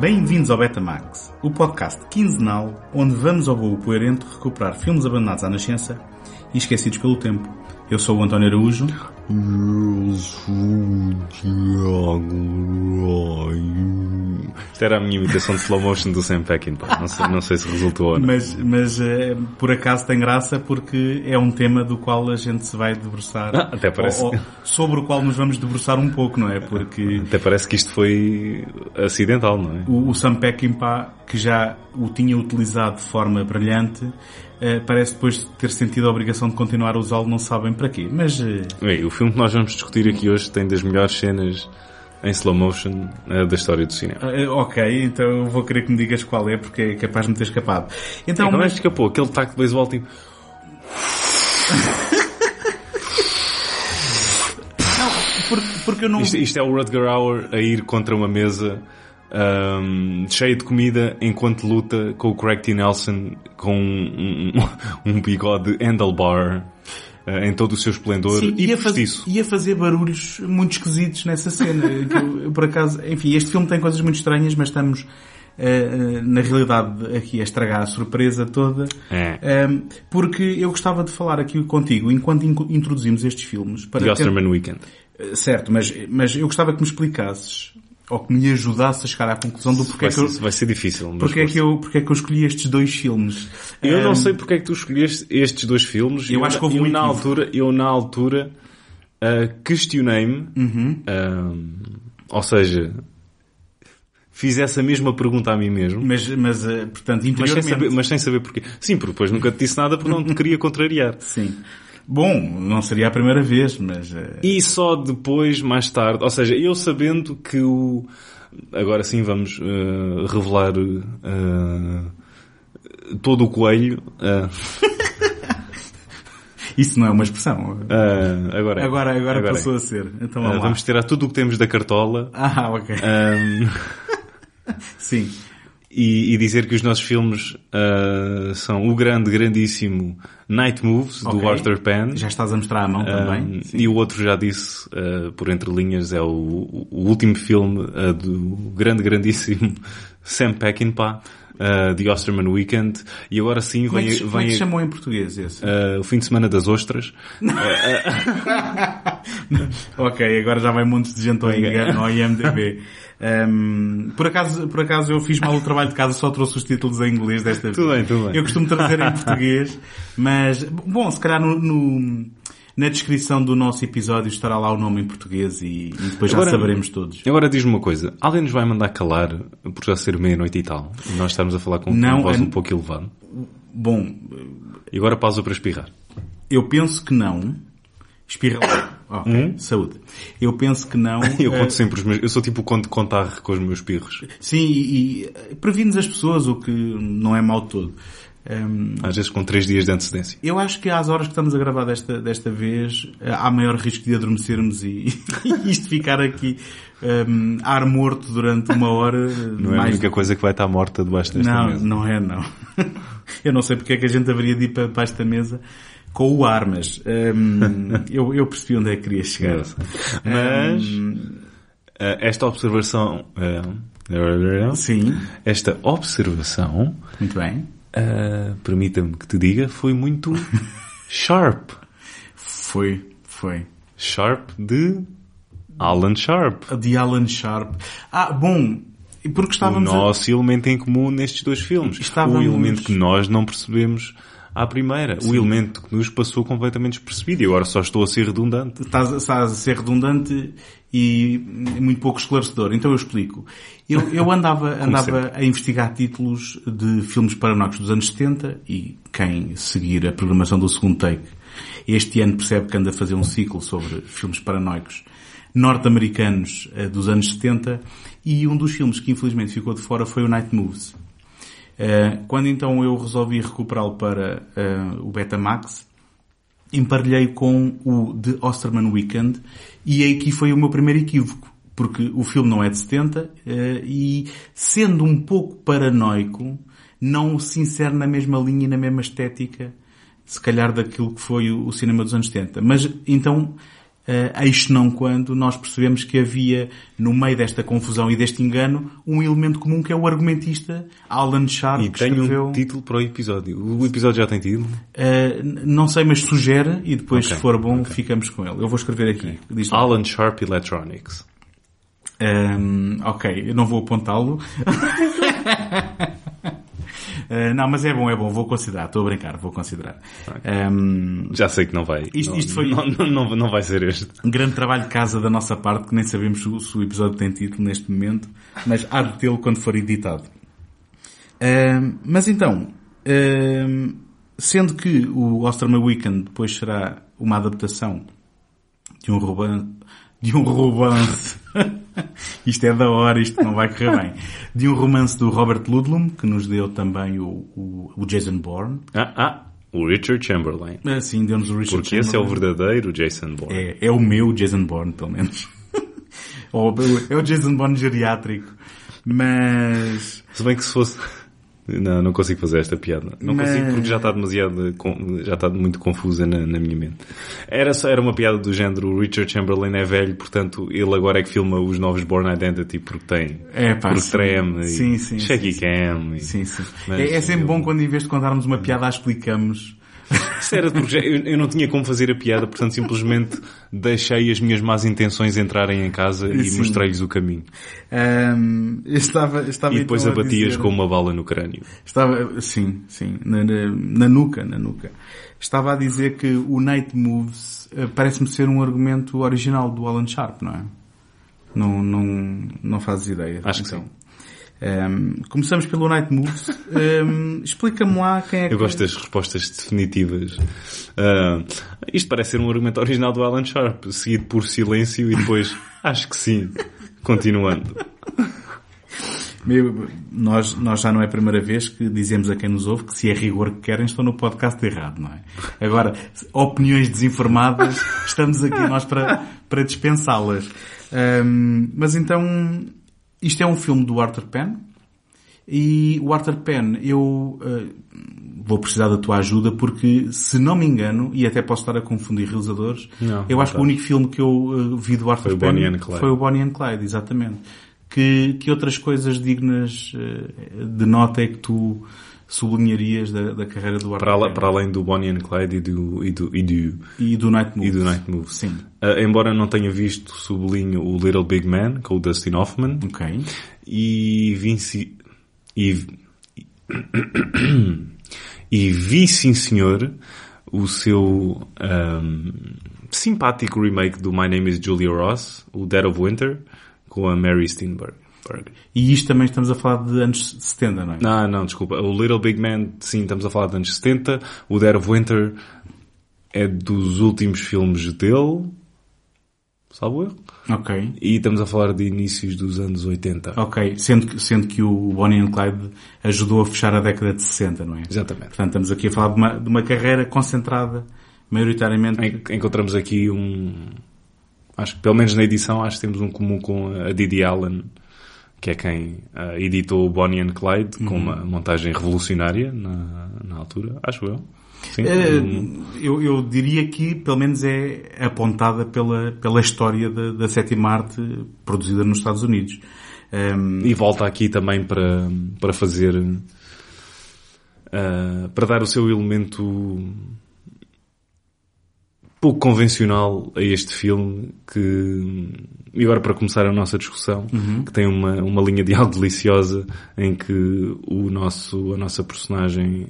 Bem-vindos ao Betamax, o podcast quinzenal onde vamos ao voo coerente recuperar filmes abandonados à nascença e esquecidos pelo tempo. Eu sou o António Araújo. Eu sou o Tiago Isto era a minha imitação de slow motion do Sam Peckinpah. Não sei, não sei se resultou ou não. Mas, mas eh, por acaso tem graça porque é um tema do qual a gente se vai debruçar. Ah, até parece. Ou- ou sobre o qual nos vamos debruçar um pouco, não é? Porque Até parece que isto foi acidental, não é? o, o Sam Peckinpah, que já o tinha utilizado de forma brilhante, parece depois de ter sentido a obrigação de continuar a usá-lo, não sabem para quê. Mas eh, Bem, o filme que nós vamos discutir aqui hoje tem das melhores cenas em slow motion eh, da história do cinema. eh, ok, então eu vou querer que me digas qual é, porque é capaz de me ter escapado. Então, é mas, escapou? Aquele taco de beisebol tipo... porque, porque eu não... Isto, isto é o Rutger Hauer a ir contra uma mesa ahm, cheia de comida enquanto luta com o Craig T. Nelson com um, um, um bigode handlebar ah, em todo o seu esplendor Sim, e ia, faz- ia fazer barulhos muito esquisitos nessa cena. que eu, por acaso, enfim, este filme tem coisas muito estranhas, mas estamos, eh, na realidade, aqui a estragar a surpresa toda. É. Um, porque eu gostava de falar aqui contigo, enquanto in- introduzimos estes filmes, para The Osterman Weekend. Eh, Certo, mas, mas eu gostava que me explicasses, ou que me ajudasses a chegar à conclusão do porquê, Vai, é que eu, vai ser difícil. mas porquê, é que eu, porquê é que eu escolhi estes dois filmes. Eu não Um, sei porque é que tu escolheste estes dois filmes. Eu acho que houve eu, um na altura, eu na altura ah, questionei-me, Uhum. ah, ou seja, fiz essa mesma pergunta a mim mesmo. Mas, mas eh, portanto, Mas sem, interiormente... saber, mas sem saber porquê. Sim, porque depois nunca te disse nada porque não te queria contrariar. Sim. Bom, não seria a primeira vez, mas... eh, E só depois, mais tarde, ou seja, eu sabendo que o... Agora sim vamos eh, revelar eh, todo o coelho. eh, Isso não é uma expressão. eh, agora, é. Agora, agora, é. passou a ser. Então vamos lá. vamos tirar tudo o que temos da cartola Ah, ok. ehm, Sim. E, e dizer que os nossos filmes eh, são o grande, grandíssimo Night Moves, do Ok. Arthur Penn. Já estás a mostrar a mão também. Um, Sim. e o outro já disse, uh, por entre linhas, é o, o último filme uh, do grande, grandíssimo Sam Peckinpah, uh, The Osterman Weekend. E agora sim Como é, vem, que, como é que vem chamou em português esse? uh, o fim de semana das ostras. ok, agora já vai montes de gente ao engano ao IMDB. Um, por, acaso, por acaso eu fiz mal o trabalho de casa, só trouxe os títulos em inglês desta vez. Tudo bem, tudo bem. Eu costumo trazer em português, mas, bom, se calhar no, no- na descrição do nosso episódio estará lá o nome em português e, e depois já Agora- saberemos todos. Agora diz-me uma coisa, alguém nos vai mandar calar por já ser meia-noite e tal? E nós estamos a falar com Não, uma voz é- um pouco elevada. Bom, E agora pausa para espirrar. eu penso que não. Espirra lá. Ok, saúde. Eu penso que não. Hum? Eu Eh, conto sempre os meus, eu sou tipo o conto contar com os meus pirros. Sim, e, e prevines as pessoas, o que não é mau todo. Hum, Às vezes com três dias de antecedência. eu acho que às horas que estamos a gravar desta, desta vez, eh, há maior risco de adormecermos e isto ficar aqui hum, ar morto durante uma hora. Não é a única coisa que vai estar morta debaixo desta Não, mesa. não é não. eu não sei porque é que a gente haveria de ir para para esta mesa com o ar, mas hum, eu, eu percebi onde é que queria chegar. Mas Hum, eh, esta observação, eh, sim, esta observação, muito bem. eh, permita-me que te diga, foi muito sharp. Foi, foi. Sharp de Alan Sharp. A de Alan Sharp. Ah, bom, porque O estávamos a... nosso elemento em comum nestes dois filmes. Estávamos- O elemento que nós não percebemos à primeira. O elemento que nos passou completamente despercebido. E agora só estou a ser redundante. Estás, estás a ser redundante e muito pouco esclarecedor. Então eu explico. Eu, eu andava, andava a investigar títulos de filmes paranoicos dos anos 70 e quem seguir a programação do segundo take este ano percebe que anda a fazer um ciclo sobre filmes paranoicos norte-americanos eh, dos anos 70 e um dos filmes que infelizmente ficou de fora foi o Night Moves. Eh, quando então eu resolvi recuperá-lo para eh, o Betamax, emparelhei com o The Osterman Weekend e aí aqui foi o meu primeiro equívoco. Porque o filme não é de 70 eh, e sendo um pouco paranoico, não se insere na mesma linha e na mesma estética, se calhar daquilo que foi o, o cinema dos anos 70. Mas então Uh, eis não quando nós percebemos que havia, no meio desta confusão e deste engano, um elemento comum que é o argumentista Alan Sharp. E que tem escreveu... um título para o episódio. O episódio já tem título? Uh, não sei, mas sugere e depois, Ok, se for bom, ficamos com ele. Eu vou escrever aqui. Lá. Alan Sharp Electronics. Um, ok, eu não vou apontá-lo. Uh, não, mas é bom, é bom, vou considerar, estou a brincar, vou considerar. Um, Já sei que não vai. Isto- não, isto foi- Não, não, não, vai ser este. um grande trabalho de casa da nossa parte, que nem sabemos se o, se o episódio tem título neste momento, mas há de tê-lo quando for editado. Um, mas então, um, sendo que o Osterman Weekend depois será uma adaptação de um romance, de um romance, isto é da hora, isto não vai correr bem, de um romance do Robert Ludlum, que nos deu também o, o, o Jason Bourne. Ah, ah, o Richard Chamberlain. Assim, deu-nos o Richard Porque esse é o Chamberlain. verdadeiro Jason Bourne. É, é o meu Jason Bourne, pelo menos. Ou é o Jason Bourne geriátrico. Mas... Se bem que se fosse... Não, não consigo fazer esta piada. Não Mas- consigo porque já está demasiado, já está muito confusa na, na minha mente. Era só, era uma piada do género, Richard Chamberlain é velho, portanto ele agora é que filma os novos Born Identity porque tem, É pá, porque sim. treme, Sim, e sim, shaky sim, cam. E... Sim, sim. Mas é, é sempre eu- bom quando em vez de contarmos uma piada, a explicamos. Isso era eu, não tinha como fazer a piada, portanto simplesmente deixei as minhas más intenções entrarem em casa e Sim. mostrei-lhes o caminho. Ahm, eu estava, eu estava E depois então abatias dizer- com uma bala no crânio. Estava, sim, sim, na, na, na nuca, na nuca. Estava a dizer que o Night Moves eh, parece-me ser um argumento original do Alan Sharp, não é? Não, não, não fazes ideia. Acho que então. sim. Ahm, começamos pelo Night Moves. Ahm, Explica-me lá quem é que... Eu gosto das respostas definitivas. Ah, isto parece ser um argumento original do Alan Sharp, seguido por silêncio e depois, acho que sim, continuando. Meu, nós, nós já não é a primeira vez que dizemos a quem nos ouve que se é rigor que querem estão no podcast errado, não é? Agora, opiniões desinformadas, estamos aqui nós para, para dispensá-las. Ahm, mas então, isto é um filme do Arthur Penn e o Arthur Penn, eu ah, vou precisar da tua ajuda porque, se não me engano, e até posso estar a confundir realizadores, Não, eu acho que o único filme que eu ah, vi do Arthur Foi o Penn Bonnie and Clyde. foi o Bonnie and Clyde, exatamente. Que, que outras coisas dignas eh, de nota é que tu sublinharias da, da carreira do Arthur Para, para além do Bonnie and Clyde e do, e do, e do, E do Night Moves. e do Night Moves. Sim. Ah, embora não tenha visto, sublinho o Little Big Man, com o Dustin Hoffman. Ok. E Vinci... E, e vi, sim senhor, o seu ahm, simpático remake do My Name is Julia Ross, o Dead of Winter, com a Mary Steenburgen. E isto também estamos a falar de anos 70, não é? Não, não, desculpa. O Little Big Man, sim, estamos a falar de anos 70. O Dead of Winter é dos últimos filmes dele, salvo erro. Ok. E estamos a falar de inícios dos anos 80. Ok. Sendo que, sendo que o Bonnie and Clyde ajudou a fechar a década de 60, não é? Exatamente. Portanto, estamos aqui a falar de uma, de uma carreira concentrada, maioritariamente... En- Encontramos aqui um... Acho que, pelo menos na edição, acho que temos um comum com a Didi Allen, que é quem ah, editou o Bonnie and Clyde, com uma montagem revolucionária na, na altura, acho eu. Sim. Eh, Um- eu, eu diria que, pelo menos, é apontada pela, pela história da, da sétima arte produzida nos Estados Unidos. Ehm, E volta aqui também para, para fazer, ah, para dar o seu elemento pouco convencional a este filme que, e agora para começar a nossa discussão, que tem uma, uma linha de algo deliciosa em que o nosso, a nossa personagem,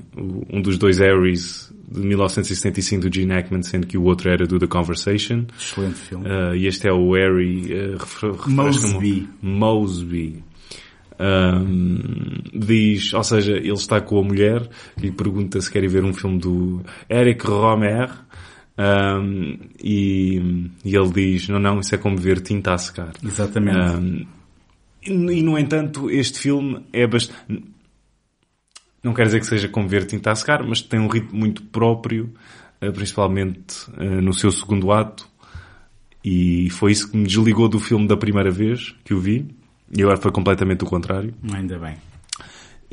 um dos dois Harrys de 1975 do Gene Hackman, sendo que o outro era do The Conversation, excelente filme. Uh, e este é o Harry uh, refresca-me- Mosby. Mosby. Um, diz, ou seja, ele está com a mulher e pergunta se quer ir ver um filme do Eric Romer um, e, e ele diz, não, não, isso é como ver tinta a secar. Exatamente. Um, e, e, no entanto, este filme é bastante... Não quer dizer que seja como ver tinta a secar, mas tem um ritmo muito próprio, eh, principalmente eh, no seu segundo ato. E foi isso que me desligou do filme da primeira vez que o vi. E agora foi completamente o contrário. Ainda bem.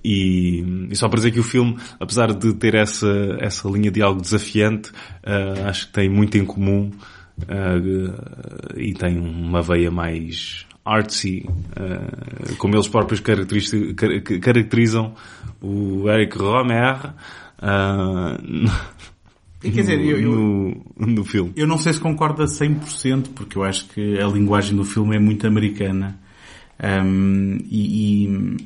E, e só para dizer que o filme, apesar de ter essa, essa linha de algo desafiante, eh, acho que tem muito em comum uh, e tem uma veia mais artsy, uh, como eles próprios caracterizam o Eric Romer. Uh, Quer dizer, eu, eu, no, no filme. Eu não sei se concorda 100%, porque eu acho que a linguagem do filme é muito americana. Um, e, e,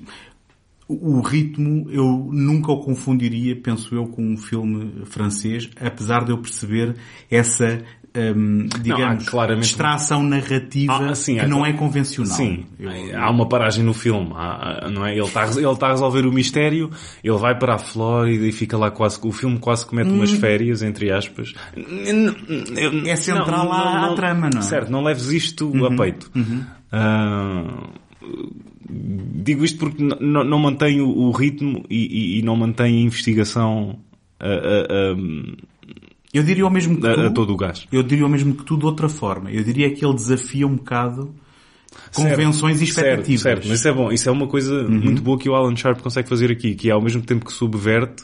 o ritmo eu nunca o confundiria, penso eu, com um filme francês, apesar de eu perceber essa um, digamos, não, claramente... distração narrativa ah, sim, que não é convencional. Sim, eu... há uma paragem no filme, há, não é? Ele está, ele está a resolver o mistério, ele vai para a Flórida e fica lá quase, o filme quase comete hum. umas férias, entre aspas. É central não, à, não, à trama, não é? Certo, não leves isto uhum, a peito. Uhum. Uh, digo isto porque não, mantém o, ritmo e, e, e, não mantém a investigação uh, uh, eu diria o mesmo que tu, a, a, todo o gás. Eu diria o mesmo que tu de outra forma. Eu diria que ele desafia um bocado convenções certo, e expectativas. Certo, certo, mas isso é bom. Isso é uma coisa uhum. muito boa que o Alan Sharp consegue fazer aqui, que é ao mesmo tempo que subverte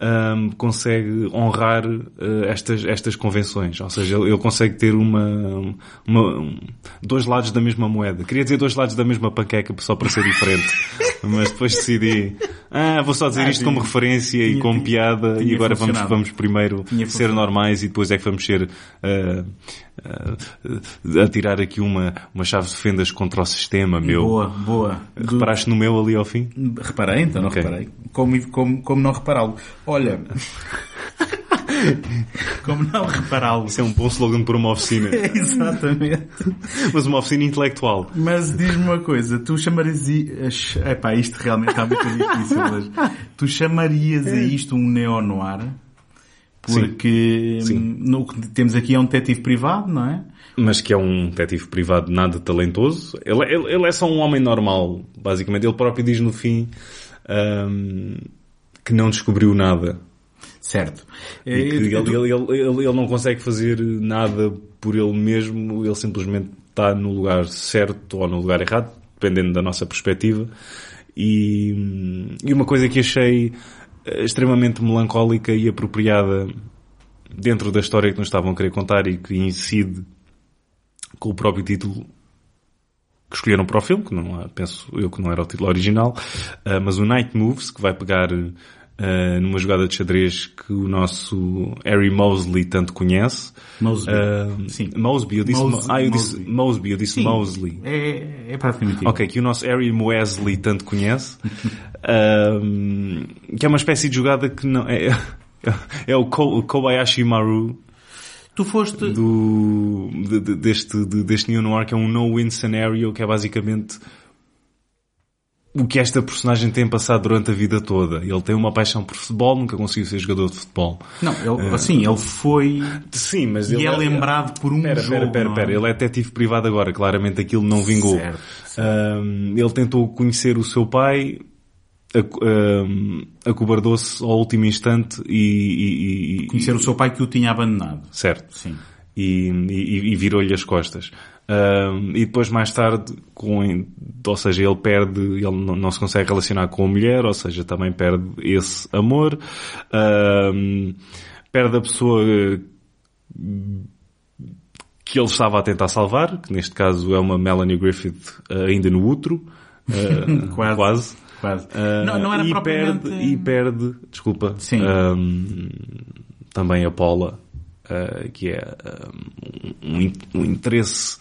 um, consegue honrar uh, estas, estas convenções. Ou seja, ele, ele consegue ter uma, uma um, dois lados da mesma moeda. Queria dizer dois lados da mesma panqueca só para ser diferente. mas depois decidi, ah, vou só dizer ah, isto como referência tinha, e como piada e agora vamos, vamos primeiro ser normais e depois é que vamos ser uh, uh, a tirar aqui uma, uma chave de fendas contra o sistema, meu. Boa, boa. Reparaste no meu ali ao fim? Reparei, então não okay. reparei. Como, como, como não repará-lo? Olha. Como não repará-lo? Isso é um bom slogan para uma oficina. Exatamente. Mas uma oficina intelectual. Mas diz-me uma coisa, tu chamarias... Epá, isto realmente está muito difícil. Mas tu chamarias a isto um neo-noir? Porque sim, sim. no que temos aqui é um detetive privado, não é? Mas que é um detetive privado nada talentoso. Ele, ele, ele é só um homem normal, basicamente. Ele próprio diz no fim um, que não descobriu nada. Certo. E que ele, ele, ele, ele, não consegue fazer nada por ele mesmo, ele simplesmente está no lugar certo ou no lugar errado, dependendo da nossa perspectiva. E, e uma coisa que achei eh, extremamente melancólica e apropriada dentro da história que nos estavam a querer contar e que incide com o próprio título que escolheram para o filme, que não, penso eu que não era o título original, uh, mas o Night Moves, que vai pegar uh, numa jogada de xadrez que o nosso Harry Mosley tanto conhece. Mosby. Uh, Sim. Mosby, eu disse, Mos ah, eu disse Mosby, eu disse Sim. Mosley. É, é praticamente Ok, que o nosso Harry Mosley tanto conhece. que é uma espécie de jogada que não, é, é o Kobayashi Maru Tu foste... Do, de, de, deste, de, deste Neo Noir que é um no-win scenario que é basicamente o que esta personagem tem passado durante a vida toda. Ele tem uma paixão por futebol, nunca conseguiu ser jogador de futebol. Não, ele, uh, assim, ele foi... Sim, mas e ele... é lembrado por um pera, jogo. Pera, pera, pera. É? Ele é detetive privado agora. Claramente aquilo não vingou. Certo, certo. ele tentou conhecer o seu pai, acobardou-se ao último instante e, e, Conhecer o seu pai que o tinha abandonado. Certo. Sim. E, e, e virou-lhe as costas. Um, e depois mais tarde, com, ou seja, ele perde, ele não, não, se consegue relacionar com a mulher, ou seja, também perde esse amor, um, perde a pessoa que ele estava a tentar salvar, que neste caso é uma Melanie Griffith ainda no útero, uh, quase. quase. Quase. Uh, não, não era e propriamente... Perde, e perde, desculpa. Um, também a Paula, uh, que é um, um, interesse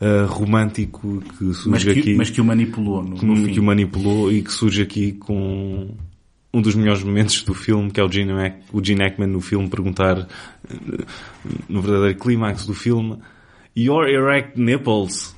uh, romântico que surge mas que, aqui. Mas que o manipulou, no, no que, que o manipulou e que surge aqui com um dos melhores momentos do filme, que é o Gene, o Gene Hackman no filme perguntar, no verdadeiro clímax do filme, Your erect nipples.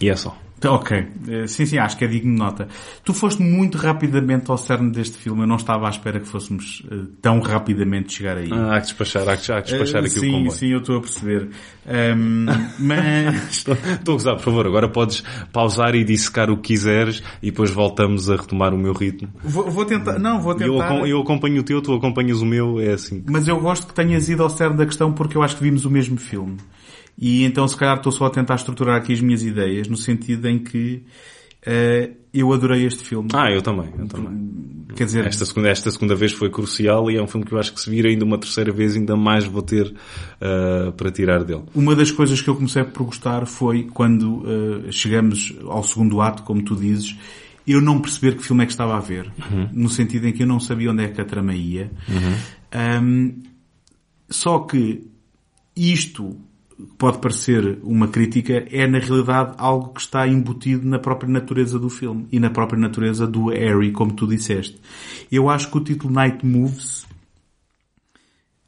E é só. Ok. Eh, sim, sim, acho que é digno de nota. Tu foste muito rapidamente ao cerne deste filme. Eu não estava à espera que fôssemos uh, tão rapidamente chegar aí. Ah, há que despachar, há que, há que despachar uh, aqui sim, o comboio. Sim, eu estou a perceber. Um, mas... estou, estou a gozar, por favor. Agora podes pausar e dissecar o que quiseres e depois voltamos a retomar o meu ritmo. Vou, vou tentar, não, vou tentar. Eu, eu acompanho o teu, tu acompanhas o meu, é assim. Mas eu gosto que tenhas ido ao cerne da questão porque eu acho que vimos o mesmo filme. E então se calhar estou só a tentar estruturar aqui as minhas ideias no sentido em que Uh, eu adorei este filme. Ah, eu também, eu também. Quer dizer, esta segunda, esta segunda vez foi crucial e é um filme que eu acho que se vir ainda uma terceira vez ainda mais vou ter uh, para tirar dele. Uma das coisas que eu comecei por gostar foi quando uh, chegamos ao segundo ato, como tu dizes, eu não perceber que filme é que estava a ver. Uhum. No sentido em que eu não sabia onde é que a trama ia. Uhum. Um, só que isto pode parecer uma crítica, é na realidade algo que está embutido na própria natureza do filme e na própria natureza do Harry, como tu disseste. Eu acho que o título Night Moves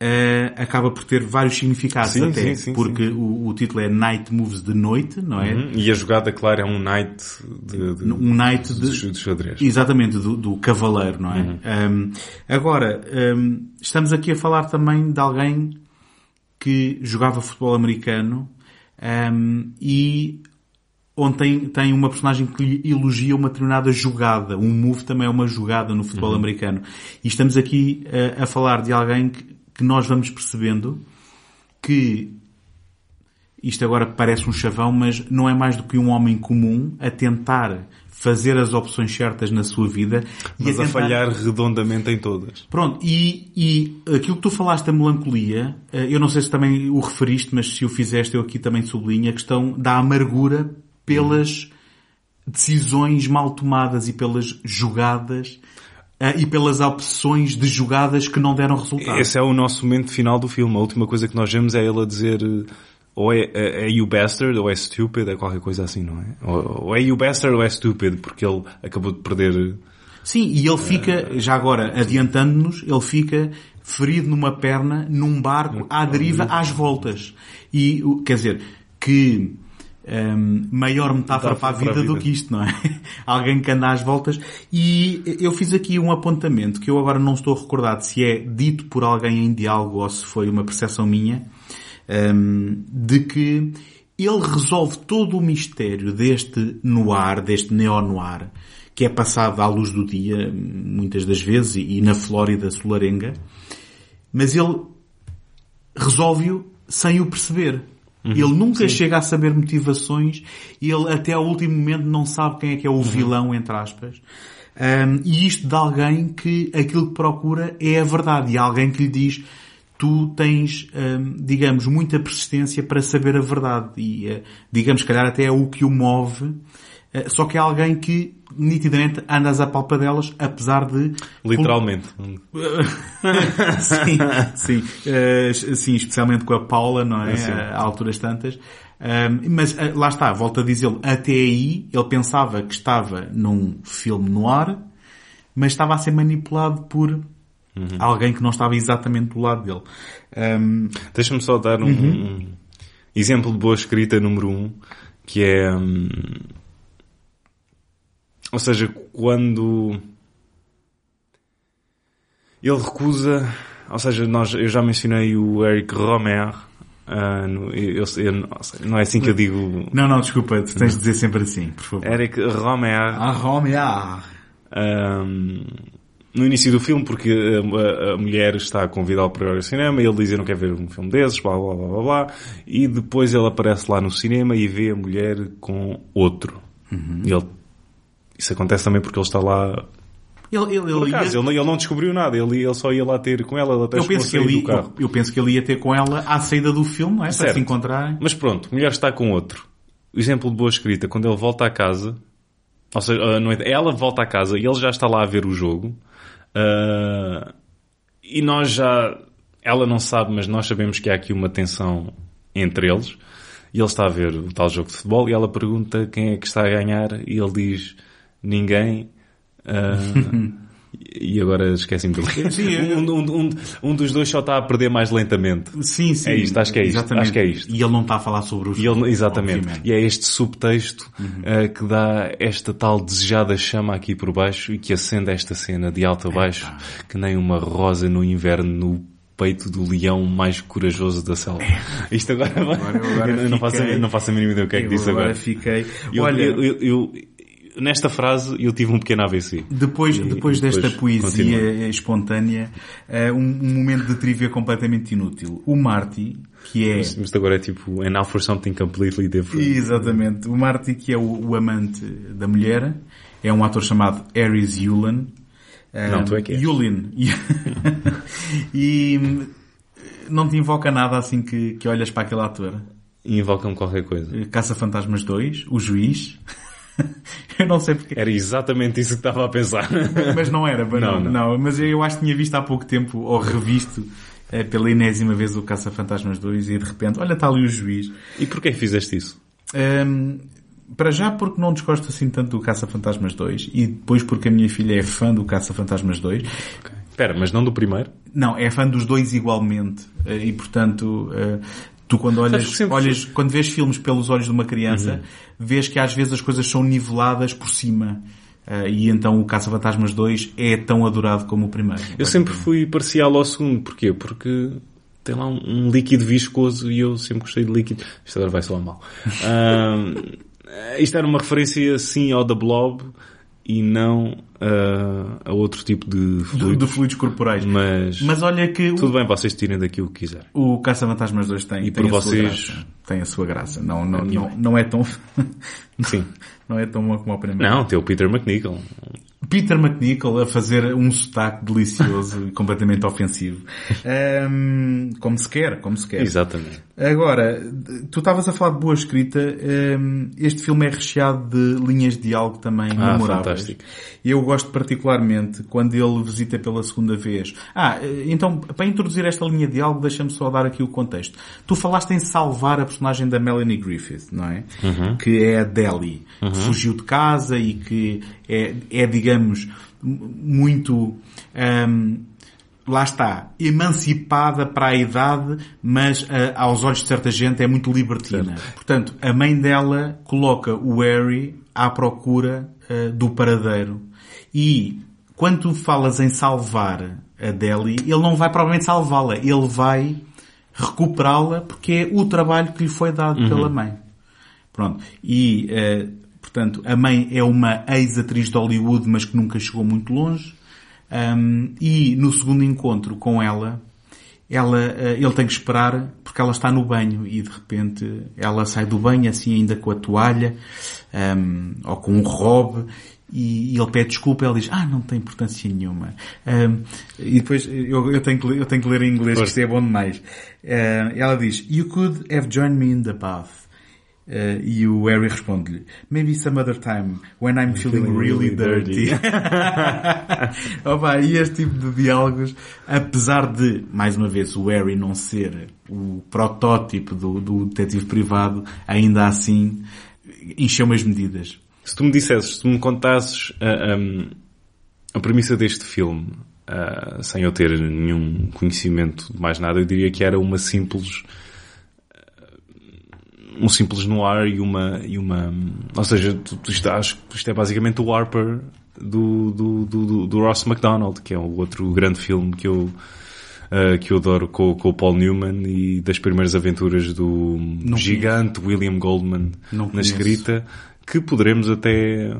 Uh, acaba por ter vários significados sim, até, sim, sim, porque O, o, título é Night Moves de noite, não é? Uhum. E a jogada, claro, é um night de, de um night de, de, de xadrez. Exatamente, do, do cavaleiro, não é? Uhum. Um, agora, um, estamos aqui a falar também de alguém que jogava futebol americano um, e onde tem, tem uma personagem que lhe elogia uma determinada jogada. Um move também é uma jogada no futebol uhum. americano. E estamos aqui a, a falar de alguém que, que, nós vamos percebendo que isto agora parece um chavão, mas não é mais do que um homem comum a tentar fazer as opções certas na sua vida e Mas a, tentar... a, falhar redondamente em todas. Pronto, e, e aquilo que tu falaste da melancolia, eh, eu não sei se também o referiste, mas se o fizeste eu aqui também sublinho a questão da amargura pelas decisões mal tomadas e pelas jogadas uh, e pelas opções de jogadas que não deram resultado. Esse é o nosso momento final do filme. A última coisa que nós vemos é ele a dizer ou é, é, é you bastard ou é stupid, é qualquer coisa assim, não é? Ou, ou é you bastard ou é stupid, porque ele acabou de perder... Sim, e ele fica, já agora, adiantando-nos, ele fica ferido numa perna, num barco, à deriva, às voltas. E, quer dizer, que um, maior metáfora para a vida, para a vida do que isto, não é? Alguém que anda às voltas. E eu fiz aqui um apontamento que eu agora não estou recordado se é dito por alguém em diálogo ou se foi uma percepção minha, um, de que ele resolve todo o mistério deste noir, deste neo-noir, que é passado à luz do dia, muitas das vezes, e na Flórida solarenga, mas ele resolve-o sem o perceber. Uhum, ele nunca sim. chega a saber motivações e ele até ao último momento não sabe quem é que é o uhum. vilão, entre aspas. Um, e isto de alguém que aquilo que procura é a verdade. E alguém que lhe diz, tu tens, hum, digamos, muita persistência para saber a verdade. E, eh, digamos, calhar até é o que o move. Eh, só que é alguém que nitidamente andas à palpa delas, apesar de... Literalmente. sim, sim. Uh, sim, especialmente com a Paula, não é? é a alturas tantas. Um, mas lá está, volto a dizê-lo, até aí ele pensava que estava num filme no ar, mas estava a ser manipulado por Uhum. Alguém que não estava exatamente do lado dele. Um... Deixa-me só dar um, uhum. um, exemplo de boa escrita número um, que é... Um... Ou seja, quando ele recusa, ou seja, nós, eu já mencionei o Eric Romer, uh, no, eu, eu, não é assim que eu digo. Não, não, desculpa, tu tens de dizer sempre assim, por favor. Eric Romer. Ah, Romer. Um, no início do filme, porque a, a, a mulher está a convidá-lo para ir ao cinema e ele diz eu não quero ver um filme desses, blá blá blá blá blá, e depois ele aparece lá no cinema e vê a mulher com outro. Uhum. Ele, isso acontece também porque ele está lá ele, ele, ele, acaso, ia... ele, ele, não descobriu nada, ele, ele só ia lá ter com ela, ele até eu penso que ele, ia, eu, eu, penso que ele ia ter com ela à saída do filme, não é? Certo. Para se encontrarem. Mas pronto, mulher está com outro. O exemplo de boa escrita, quando ele volta à casa, ou seja, é, ela volta à casa e ele já está lá a ver o jogo, Uh, e nós já, ela não sabe, mas nós sabemos que há aqui uma tensão entre eles. E ele está a ver o tal jogo de futebol e ela pergunta quem é que está a ganhar e ele diz ninguém. Uh, E agora esqueci-me dele. um, um, um, um, dos dois só está a perder mais lentamente. Sim, sim. É isto, acho que é isto. Exatamente. Acho que é isto. E ele não está a falar sobre os ele, Exatamente. Obviamente. E é este subtexto uhum. uh, que dá esta tal desejada chama aqui por baixo e que acende esta cena de alto a baixo, é, que nem uma rosa no inverno no peito do leão mais corajoso da selva. É. Isto agora, agora, agora eu, não faço, não faço a mínima ideia o que é que disse agora. agora fiquei. Eu, Olha, eu, eu, nesta frase eu tive um pequeno AVC. Depois, E depois desta depois poesia continua. espontânea, eh, um, um momento de trivia completamente inútil. O Marty, que é... Mas isto agora é tipo, and now for something completely different. Exatamente. O Marty, que é o, o amante da mulher, é um ator chamado Aries Yulin. Não, tu é que és. Yulin. e não te invoca nada assim que, que olhas para aquele ator. Invocam qualquer coisa. Caça-Fantasmas 2, o juiz. eu não sei porque. Era exatamente isso que estava a pensar. Mas não era, mas não, Não, não. Mas eu acho que tinha visto há pouco tempo, ou revisto, eh, pela enésima vez o Caça-Fantasmas 2 e de repente, olha, está ali o juiz. E porquê fizeste isso? Hum, para já porque não desgosto assim tanto do Caça-Fantasmas 2 e depois porque a minha filha é fã do Caça-Fantasmas 2. Espera, mas não do primeiro? Não, é fã dos dois igualmente. Eh, E portanto, eh, tu quando olhas, olhas, quando vês filmes pelos olhos de uma criança, vês que às vezes as coisas são niveladas por cima. Eh, E então o Caça-Fantasmas 2 é tão adorado como o primeiro. Eu sempre fui parcial ao segundo. Porquê? Porque tem lá um, um líquido viscoso e eu sempre gostei de líquido. Isto agora vai soar mal. Ahm, isto era uma referência sim ao The Blob e não ah, a outro tipo de de, fluido. de fluidos corporais. Mas, Mas olha que o- tudo bem, vocês tirem daqui o que quiserem. O Caça-Fantasmas 2 tem, E tem por a sua vocês- graça. Tem a sua graça. Não, não, minha não, não é tão... Sim. não é tão bom como o primeiro. Não, tem o Peter McNichol. Peter McNichol a fazer um sotaque delicioso e completamente ofensivo. Ahm, como se quer, como se quer. Exatamente. Agora, tu estavas a falar de boa escrita. ahm, este filme é recheado de linhas de diálogo também Ah, memoráveis. fantástico. Eu gosto particularmente quando ele visita pela segunda vez. Ah, então, para introduzir esta linha de diálogo, deixa-me só dar aqui o contexto. Tu falaste em salvar a personagem da Melanie Griffith, não é? Que é a Delhi, que fugiu de casa e que é, é digamos, m- muito, ahm, lá está, emancipada para a idade, mas ah, aos olhos de certa gente é muito libertina. Portanto, a mãe dela coloca o Harry à procura ah, do paradeiro. E quando tu falas em salvar a Delhi, ele não vai provavelmente salvá-la, ele vai recuperá-la porque é o trabalho que lhe foi dado pela mãe. Pronto. E, eh, portanto, a mãe é uma ex-atriz de Hollywood, mas que nunca chegou muito longe. Ahm, e no segundo encontro com ela, ela, eh, ele tem que esperar porque ela está no banho e de repente ela sai do banho assim ainda com a toalha ahm, ou com um robe e, ele pede desculpa ela diz ah não tem importância nenhuma. Ahm, e depois eu, eu, tenho que, ler- eu tenho que ler em inglês que isto é bom demais. Ah, ela diz you could have joined me in the bath Uh, e o Harry responde-lhe, maybe some other time, when I'm feeling, feeling really, really dirty. Opa, e este tipo de diálogos, apesar de, mais uma vez, o Harry não ser o protótipo do, do detetive privado, ainda assim, encheu-me as medidas. Se tu me dissesses, se tu me contasses a, a, a premissa deste filme, ah, sem eu ter nenhum conhecimento de mais nada, eu diria que era uma simples um simples noir e uma, e uma, ou seja, tu, tu estás, isto é basicamente o Harper do, do, do, do- Ross MacDonald, que é o outro grande filme que eu, ah, que eu adoro com, com o Paul Newman e das primeiras aventuras do gigante William Goldman Não na conheço. escrita, que poderemos até,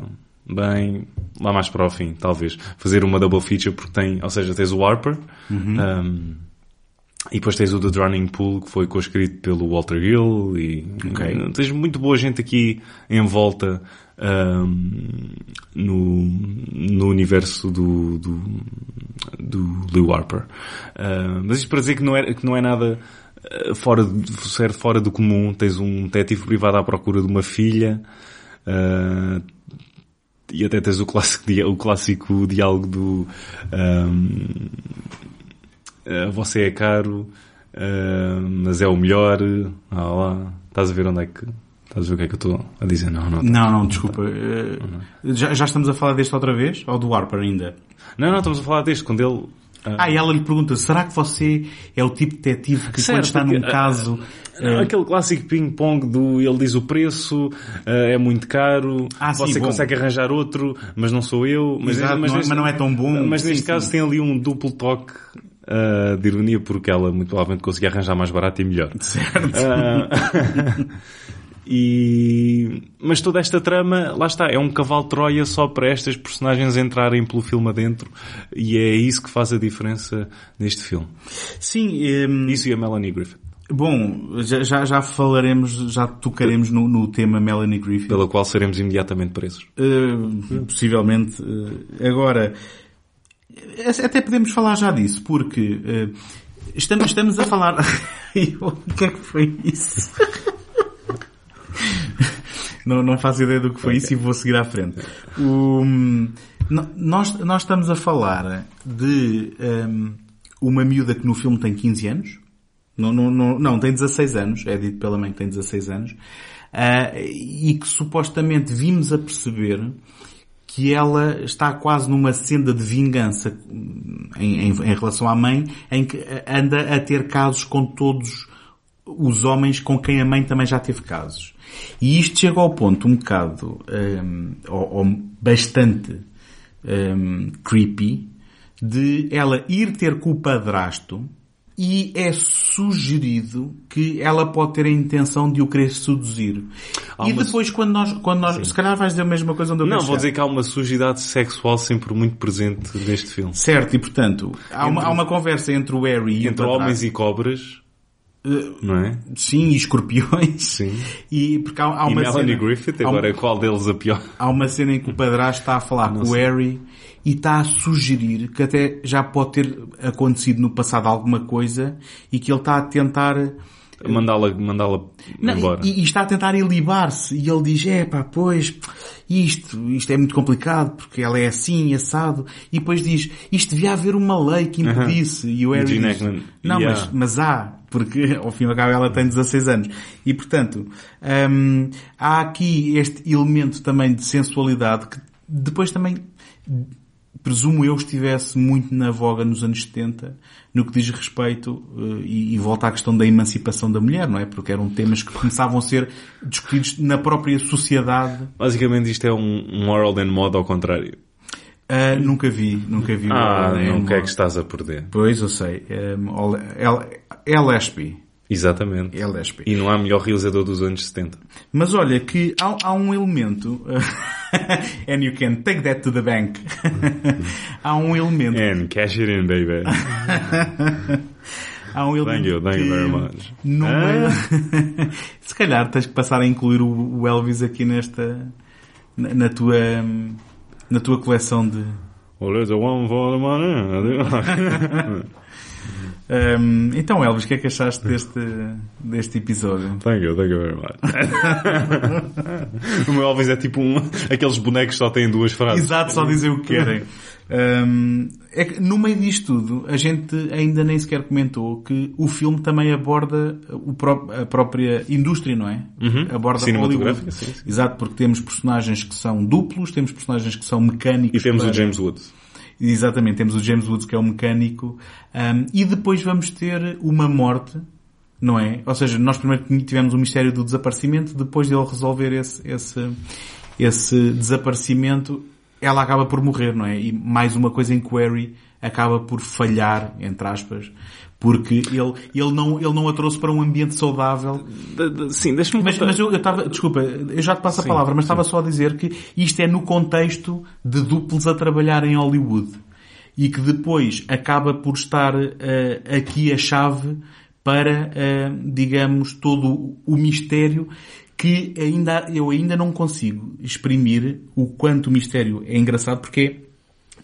bem, lá mais para o fim, talvez, fazer uma double feature porque tem, ou seja, tens o Harper, um, e depois tens o The Drowning Pool, que foi co-escrito pelo Walter Hill, e Ok. tens muito boa gente aqui em volta um, no, no universo do, do, do Leo Harper. Uh, mas isto para dizer que não é, que não é nada uh, fora, de- ser fora do comum. Tens um detetive privado à procura de uma filha, uh, e até tens o clássico, o clássico diálogo do um, uh, você é caro, uh, mas é o melhor. Ah, lá. Estás a ver onde é que estás a ver o que é que eu estou a dizer? Não, não. Não, não, desculpa. Eh, Já, já estamos a falar deste outra vez? Ou do Harper ainda? Não, não, estamos a falar deste, quando ele... ah, Ah, e ela lhe pergunta, será que você é o tipo de detetive que Certo, quando está num porque, caso... eh, Aquele clássico ping-pong do ele diz o preço, eh, é muito caro, Ah, você consegue arranjar outro, mas não sou eu. Mas, Exato, não é- mas não é tão bom. Mas Sim, neste sim. caso tem ali um duplo toque eh, de ironia, porque ela muito provavelmente conseguia arranjar mais barato e melhor. Certo. Ah, E... Mas toda esta trama, lá está, é um cavalo de Troia só para estas personagens entrarem pelo filme adentro e é isso que faz a diferença neste filme. Sim, um... Isso e a Melanie Griffith. Bom, já, já, já falaremos, já tocaremos no, no, tema Melanie Griffith. Pela qual seremos imediatamente presos. Uh, possivelmente. Uh, agora, até podemos falar já disso, porque uh, estamos, estamos a falar... o que é que foi isso? não, não faço ideia do que foi okay. isso e vou seguir à frente. O, nós, nós estamos a falar de um, uma miúda que no filme tem 15 anos. Não, não, não, não, tem 16 anos. É dito pela mãe que tem 16 anos. Uh, e que supostamente vimos a perceber que ela está quase numa senda de vingança em, em, em, relação à mãe, em que anda a ter casos com todos os homens com quem a mãe também já teve casos. E isto chega ao ponto um bocado, um, ou, ou, bastante um, creepy, de ela ir ter com o padrasto e é sugerido que ela pode ter a intenção de o querer seduzir. Há e depois quando nós, quando nós, se calhar vais dizer a mesma coisa onde eu Não, vou dizer que há uma sujidade sexual sempre muito presente neste filme. Certo, e portanto, há, entre, uma, há uma conversa entre o Harry e Entre homens e cobras não é? Sim, e escorpiões. Sim. E, porque há, há uma e Melanie cena, Griffith, agora há, qual deles a pior? Há uma cena em que o padrasto está a falar não com sei. o Harry e está a sugerir que até já pode ter acontecido no passado alguma coisa e que ele está a tentar mandá-la mandá-la embora. E, e, está a tentar ilibar-se e ele diz, é pá, pois, isto, isto é muito complicado porque ela é assim, assado, e depois diz, isto devia haver uma lei que impedisse, uh -huh. e o Harry diz, não, yeah. mas, mas há, porque ao fim e ao cabo ela tem 16 anos. E portanto, hum, há aqui este elemento também de sensualidade que depois também presumo eu estivesse muito na voga nos anos 70 no que diz respeito uh, e, e, volta à questão da emancipação da mulher, não é? Porque eram temas que começavam a ser discutidos na própria sociedade. Basicamente isto é um, um Oral and Mod ao contrário. Uh, nunca vi, nunca vi. Ah, não que é que estás a perder. Pois, eu sei. Um, é LSP. Exatamente. É LSP. E não há melhor realizador dos anos 70. Mas olha que há, há um elemento, and you can take that to the bank. há um elemento. And cash it in, baby. há um elemento. Thank you, thank you very much. No ah? Se calhar tens que passar a incluir o Elvis aqui nesta, na, na tua, na tua coleção de... Well, there's a one for the money. Um, então, Elvis, o que é que achaste deste, deste episódio? Thank you, thank you very much. o meu Elvis é tipo um, aqueles bonecos que só têm duas frases. Exato, só dizem o que querem. Um, é que no meio disto tudo, a gente ainda nem sequer comentou que o filme também aborda o pró a própria indústria, não é? Uhum. Aborda Hollywood. Sim, sim. Exato, porque temos personagens que são duplos, temos personagens que são mecânicos. E temos para... o James Woods. Exatamente, temos o James Woods que é o mecânico um, e depois vamos ter uma morte, não é? Ou seja, nós primeiro tivemos o mistério do desaparecimento, depois de ele resolver esse, esse, esse desaparecimento, ela acaba por morrer, não é? E mais uma coisa em que o Harry acaba por falhar, entre aspas, porque ele, ele, não, ele não a trouxe para um ambiente saudável. Sim, deixa-me Mas, mas eu estava, desculpa, eu já te passo sim, a palavra, mas estava só a dizer que isto é no contexto de duplos a trabalhar em Hollywood. E que depois acaba por estar uh, aqui a chave para, uh, digamos, todo o mistério que ainda, eu ainda não consigo exprimir o quanto o mistério é engraçado porque é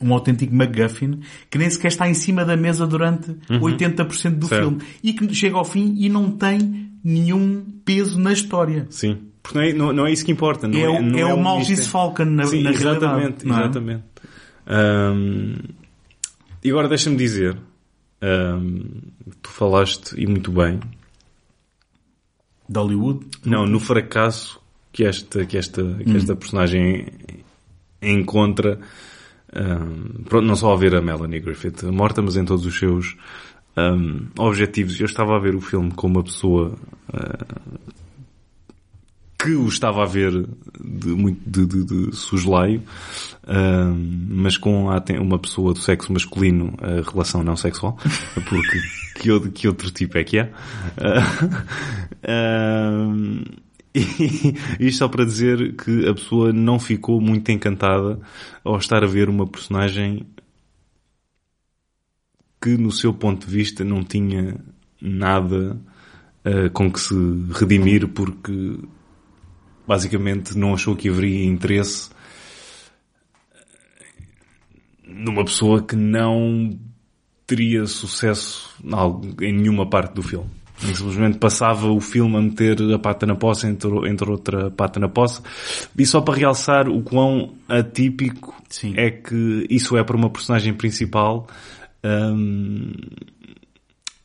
um autêntico MacGuffin que nem sequer está em cima da mesa durante uhum. 80% do certo. filme e que chega ao fim e não tem nenhum peso na história. Sim. Porque não é, não, não é isso que importa. Não é, é, não é, é o Maltese Falcon na, Sim, na exatamente, realidade. Exatamente. Um, e agora deixa-me dizer, um, tu falaste, e muito bem, de Hollywood? Não, no fracasso que esta, que esta, que esta hum. personagem encontra pronto, não só a ver a Melanie Griffith morta, mas em todos os seus um, objetivos. Eu estava a ver o filme com uma pessoa uh, que o estava a ver de, muito de, de, de suslaio, mas com uma pessoa do sexo masculino, a relação não sexual, porque que, que outro tipo é que é? Uh, E isto só para dizer que a pessoa não ficou muito encantada ao estar a ver uma personagem que, no seu ponto de vista, não tinha nada uh, com que se redimir porque basicamente não achou que haveria interesse numa pessoa que não teria sucesso em nenhuma parte do filme. Simplesmente passava o filme a meter a pata na poça entre, entre outra pata na poça. E só para realçar o quão atípico Sim. é que isso é para uma personagem principal, um,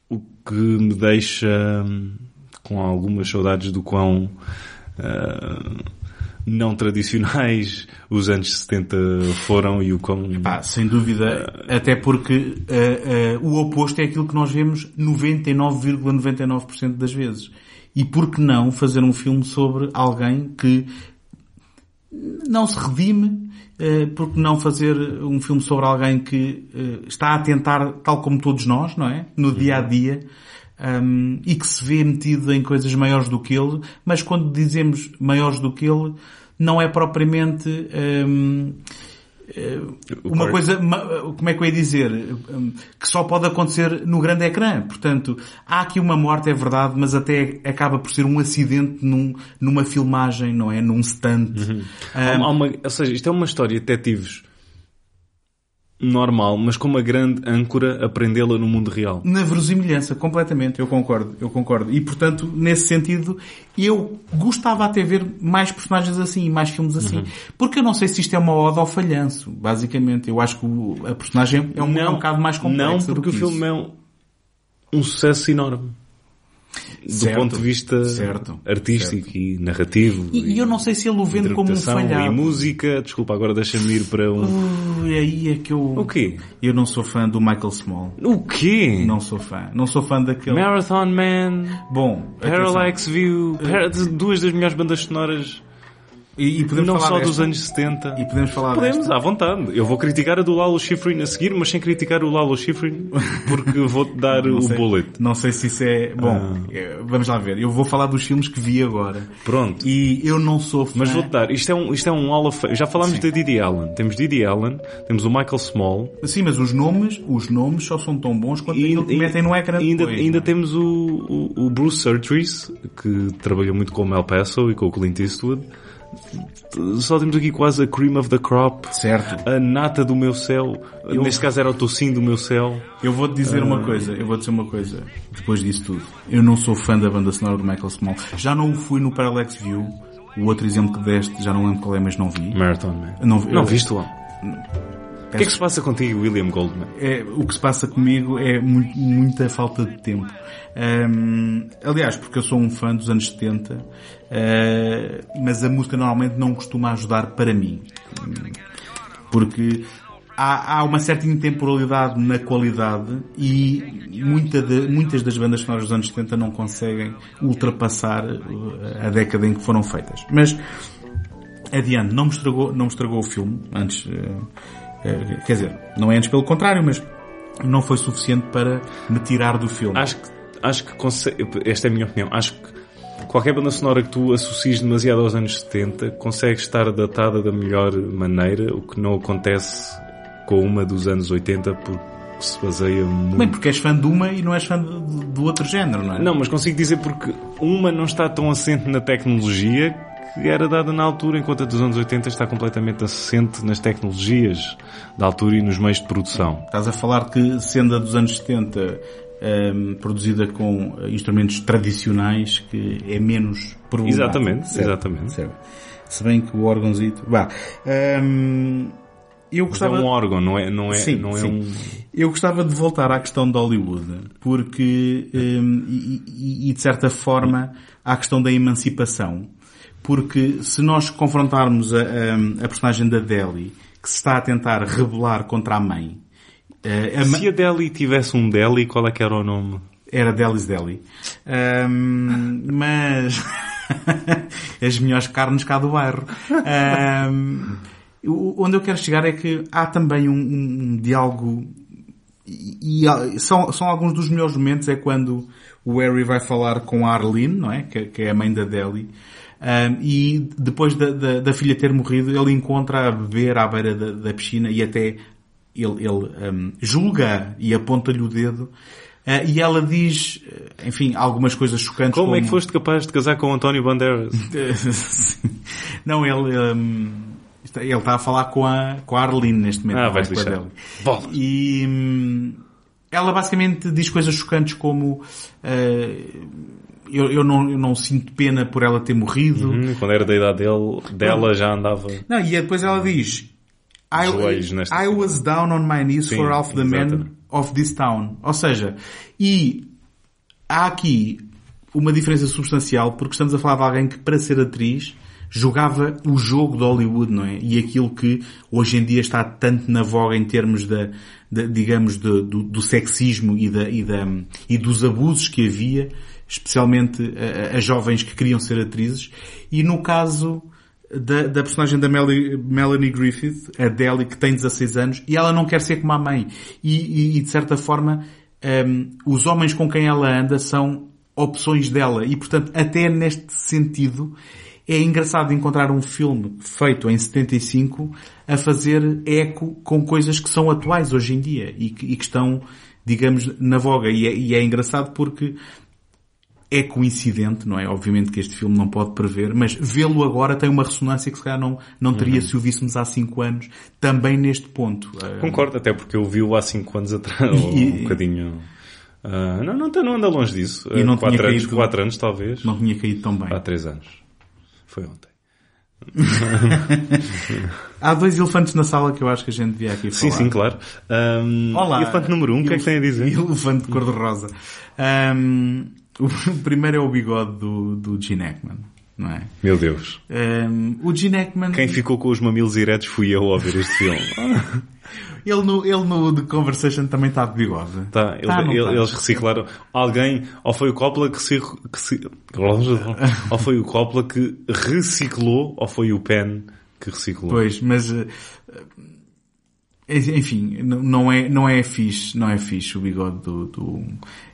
o que me deixa um, com algumas saudades do quão uh, não tradicionais os anos 70 foram e o quão... Epá, sem dúvida, uh, até porque uh, uh, o oposto é aquilo que nós vemos 99,99% ,99 das vezes. E por que não fazer um filme sobre alguém que não se redime, por que não fazer um filme sobre alguém que está a tentar, tal como todos nós, não é? No dia a dia, um, e que se vê metido em coisas maiores do que ele, mas quando dizemos maiores do que ele, não é propriamente um, eh, uma coisa, como é que eu ia dizer, que só pode acontecer no grande ecrã. Portanto, há aqui uma morte, é verdade, mas até acaba por ser um acidente num, numa filmagem, não é? Num stand. Uhum. Um, há uma, ou seja, isto é uma história de detetives normal, mas com uma grande âncora aprendê-la no mundo real. Na verosimilhança, completamente, eu concordo, eu concordo. E portanto, nesse sentido, eu gostava até ver mais personagens assim, mais filmes assim. Uhum. Porque eu não sei se isto é uma ode ao falhanço, basicamente. Eu acho que a personagem é um, não, é um bocado mais complexa. Não, porque o filme é um, um sucesso enorme do certo, ponto de vista certo, artístico certo. e narrativo. E, e, eu não sei se ele o vende como um falhado. E música, desculpa, agora deixa-me ir para um... Uh, aí é que eu... O quê? Eu não sou fã do Michael Small. O quê? Não sou fã. Não sou fã daquele... Marathon Man. Bom. Parallax View. Duas das melhores bandas sonoras e, e podemos não falar só desta? dos anos 70. E podemos falar Podemos, desta? à vontade. Eu vou criticar a do Lalo Schifrin a seguir, mas sem criticar o Lalo Schifrin, porque vou-te dar o sei, bullet. Não sei se isso é... Bom, ah. Eh, vamos lá ver. Eu vou falar dos filmes que vi agora. Pronto. E eu não sou fã... Mas vou-te dar. Isto é um, isto é um Hall of. Já falámos de Didi Allen. Temos Didi Allen, temos o Michael Small. Sim, mas os nomes, os nomes só são tão bons quanto que metem no ecrã ainda, depois, ainda é? temos o, o, o Bruce Surtees, que trabalhou muito com o Mel Paso e com o Clint Eastwood só temos aqui quase a cream of the crop. Certo. A nata do meu céu. Eu... Neste caso era o tocinho do meu céu. Eu vou-te dizer uh... uma ah. coisa, eu vou dizer uma coisa, depois disso tudo. Eu não sou fã da banda sonora do Michael Small. Já não o fui no Parallax View. O outro exemplo que deste, já não lembro qual é, mas não vi. Marathon Man. Não, não eu... viste lá? O que é que se passa contigo, William Goldman? É, o que se passa comigo é muito, muita falta de tempo. Um, aliás, porque eu sou um fã dos anos 70, uh, mas a música normalmente não costuma ajudar para mim. Porque há, há uma certa intemporalidade na qualidade e muita de, muitas das bandas sonoras dos anos 70 não conseguem ultrapassar a década em que foram feitas. Mas, adiante, não me estragou, não me estragou o filme antes. É, quer dizer, não é antes pelo contrário, mas não foi suficiente para me tirar do filme. Acho que, acho que, esta é a minha opinião, acho que qualquer banda sonora que tu associes demasiado aos anos 70 consegue estar datada da melhor maneira, o que não acontece com uma dos anos 80 porque se baseia muito... Bem, porque és fã de uma e não és fã do outro género, não é? Não, mas consigo dizer porque uma não está tão assente na tecnologia que era dada na altura, enquanto a dos anos 80 está completamente assente nas tecnologias da altura e nos meios de produção. Estás a falar que, sendo a dos anos 70 um, ehm, produzida com instrumentos tradicionais, que é menos problemático. Exatamente, certo, exatamente. Certo. Se bem que o órgãozito... Vá. Um, ehm, eu gostava... é um órgão, não é, não é, sim, não é sim. um... Eu gostava de voltar à questão de Hollywood, porque, um, ehm, e, e, de certa forma, à questão da emancipação porque se nós confrontarmos a, a, a personagem da Deli, que se está a tentar rebelar contra a mãe, eh, a se a Deli tivesse um Deli, qual é que era o nome? Era Delis Deli. Um, mas as melhores carnes cá do bairro. Um, onde eu quero chegar é que há também um, um diálogo e, e, são, são alguns dos melhores momentos é quando o Harry vai falar com a Arlene, não é? Que, que é a mãe da Deli Um, e depois da, da, da, filha ter morrido, ele encontra a beber à beira da, da piscina e até ele, ele um, julga e aponta-lhe o dedo Uh, e ela diz, enfim, algumas coisas chocantes. Como, como... é que foste capaz de casar com o António Bandeiras? Não, ele, um, ele está a falar com a, com a Arlene neste momento. Ah, vai deixar. E um, ela basicamente diz coisas chocantes como uh, eu, eu, não, eu não sinto pena por ela ter morrido. Uhum, quando era da idade dele, dela não. já andava. Não, e depois ela diz I, I was down on my knees Sim, for half the exatamente. men of this town. Ou seja, e há aqui uma diferença substancial porque estamos a falar de alguém que para ser atriz jogava o jogo de Hollywood, não é? E aquilo que hoje em dia está tanto na voga em termos da, digamos, de, do, do, sexismo e, da, e, da, e dos abusos que havia, especialmente a, a, jovens que queriam ser atrizes. E no caso da, da personagem da Melanie, Melanie Griffith, a Deli, que tem 16 anos, e ela não quer ser como a mãe. E, e, e de certa forma, um, os homens com quem ela anda são opções dela. E portanto, até neste sentido, é engraçado encontrar um filme feito em 75 a fazer eco com coisas que são atuais hoje em dia e que, e que estão, digamos, na voga. E é, e é engraçado porque é coincidente, não é? Obviamente que este filme não pode prever, mas vê-lo agora tem uma ressonância que se calhar não, não teria uhum. se o víssemos há 5 anos, também neste ponto. Concordo, até porque eu vi-o há 5 anos atrás, e, um bocadinho... Uh, não, não, não anda longe disso. E não quatro, anos, caído, quatro anos talvez. Não tinha caído tão bem. Há três anos. Foi ontem. Há dois elefantes na sala que eu acho que a gente devia aqui falar. Sim, sim, claro. Um, Olá. Elefante número um, o que é que tem a dizer? Elefante cor-de-rosa. Um, o primeiro é o bigode do, do Gene Hackman, não é? Meu Deus. Um, o Gene Hackman... Quem ficou com os mamilos eretos fui eu ao ver este filme. Ele no, ele no The Conversation também está de bigode. Tá, ele, tá, ele, tá? eles reciclaram. Alguém, ou foi o Coppola que se, que se, ou foi o Coppola que reciclou, ou foi o Penn que reciclou. Pois, mas, eh, enfim, não é, não é fixe, não é fixe o bigode do, do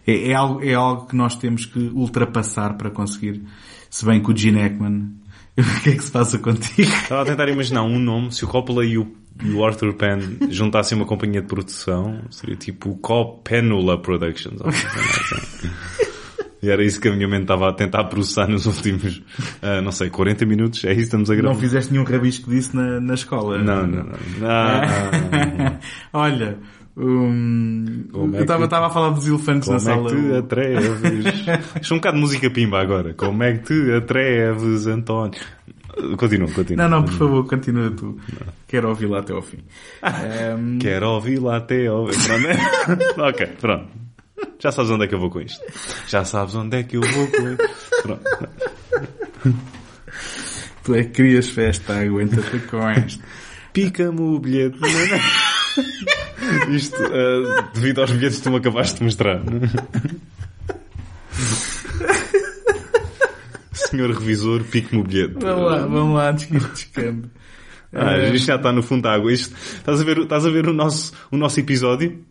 é, é, algo, é algo que nós temos que ultrapassar para conseguir, se bem que o Gene Hackman, o que é que se passa contigo? Estava a tentar imaginar um nome, se o Coppola e o e o Arthur Penn juntassem uma companhia de produção, seria tipo Cop Penula Productions. Assim. E era isso que a minha mente estava a tentar processar nos últimos, uh, não sei, 40 minutos. É isso que estamos a gravar. Não fizeste nenhum rabisco disso na, na escola? Não, não, não. não. Olha, um, eu estava que... a falar dos elefantes na sala. Como é que te atreves? Isto é um bocado de música pimba agora. Como é que te atreves, António? Continua, continua. Não, não, por favor, continua tu. Não. Quero ouvir lá até ao fim. um... Quero ouvir lá até ao fim. ok, pronto. Já sabes onde é que eu vou com isto. Já sabes onde é que eu vou com isto. Pronto. Tu é que querias festa, aguenta-te com isto. Pica-me o bilhete. Isto, uh, devido aos bilhetes que tu me acabaste de mostrar. Senhor revisor, pique-me o bilhete. Vamos lá, vamos lá, descambe. Ah, uh, isto já está no fundo da água. Isto, estás a ver, estás a ver o nosso, o nosso episódio?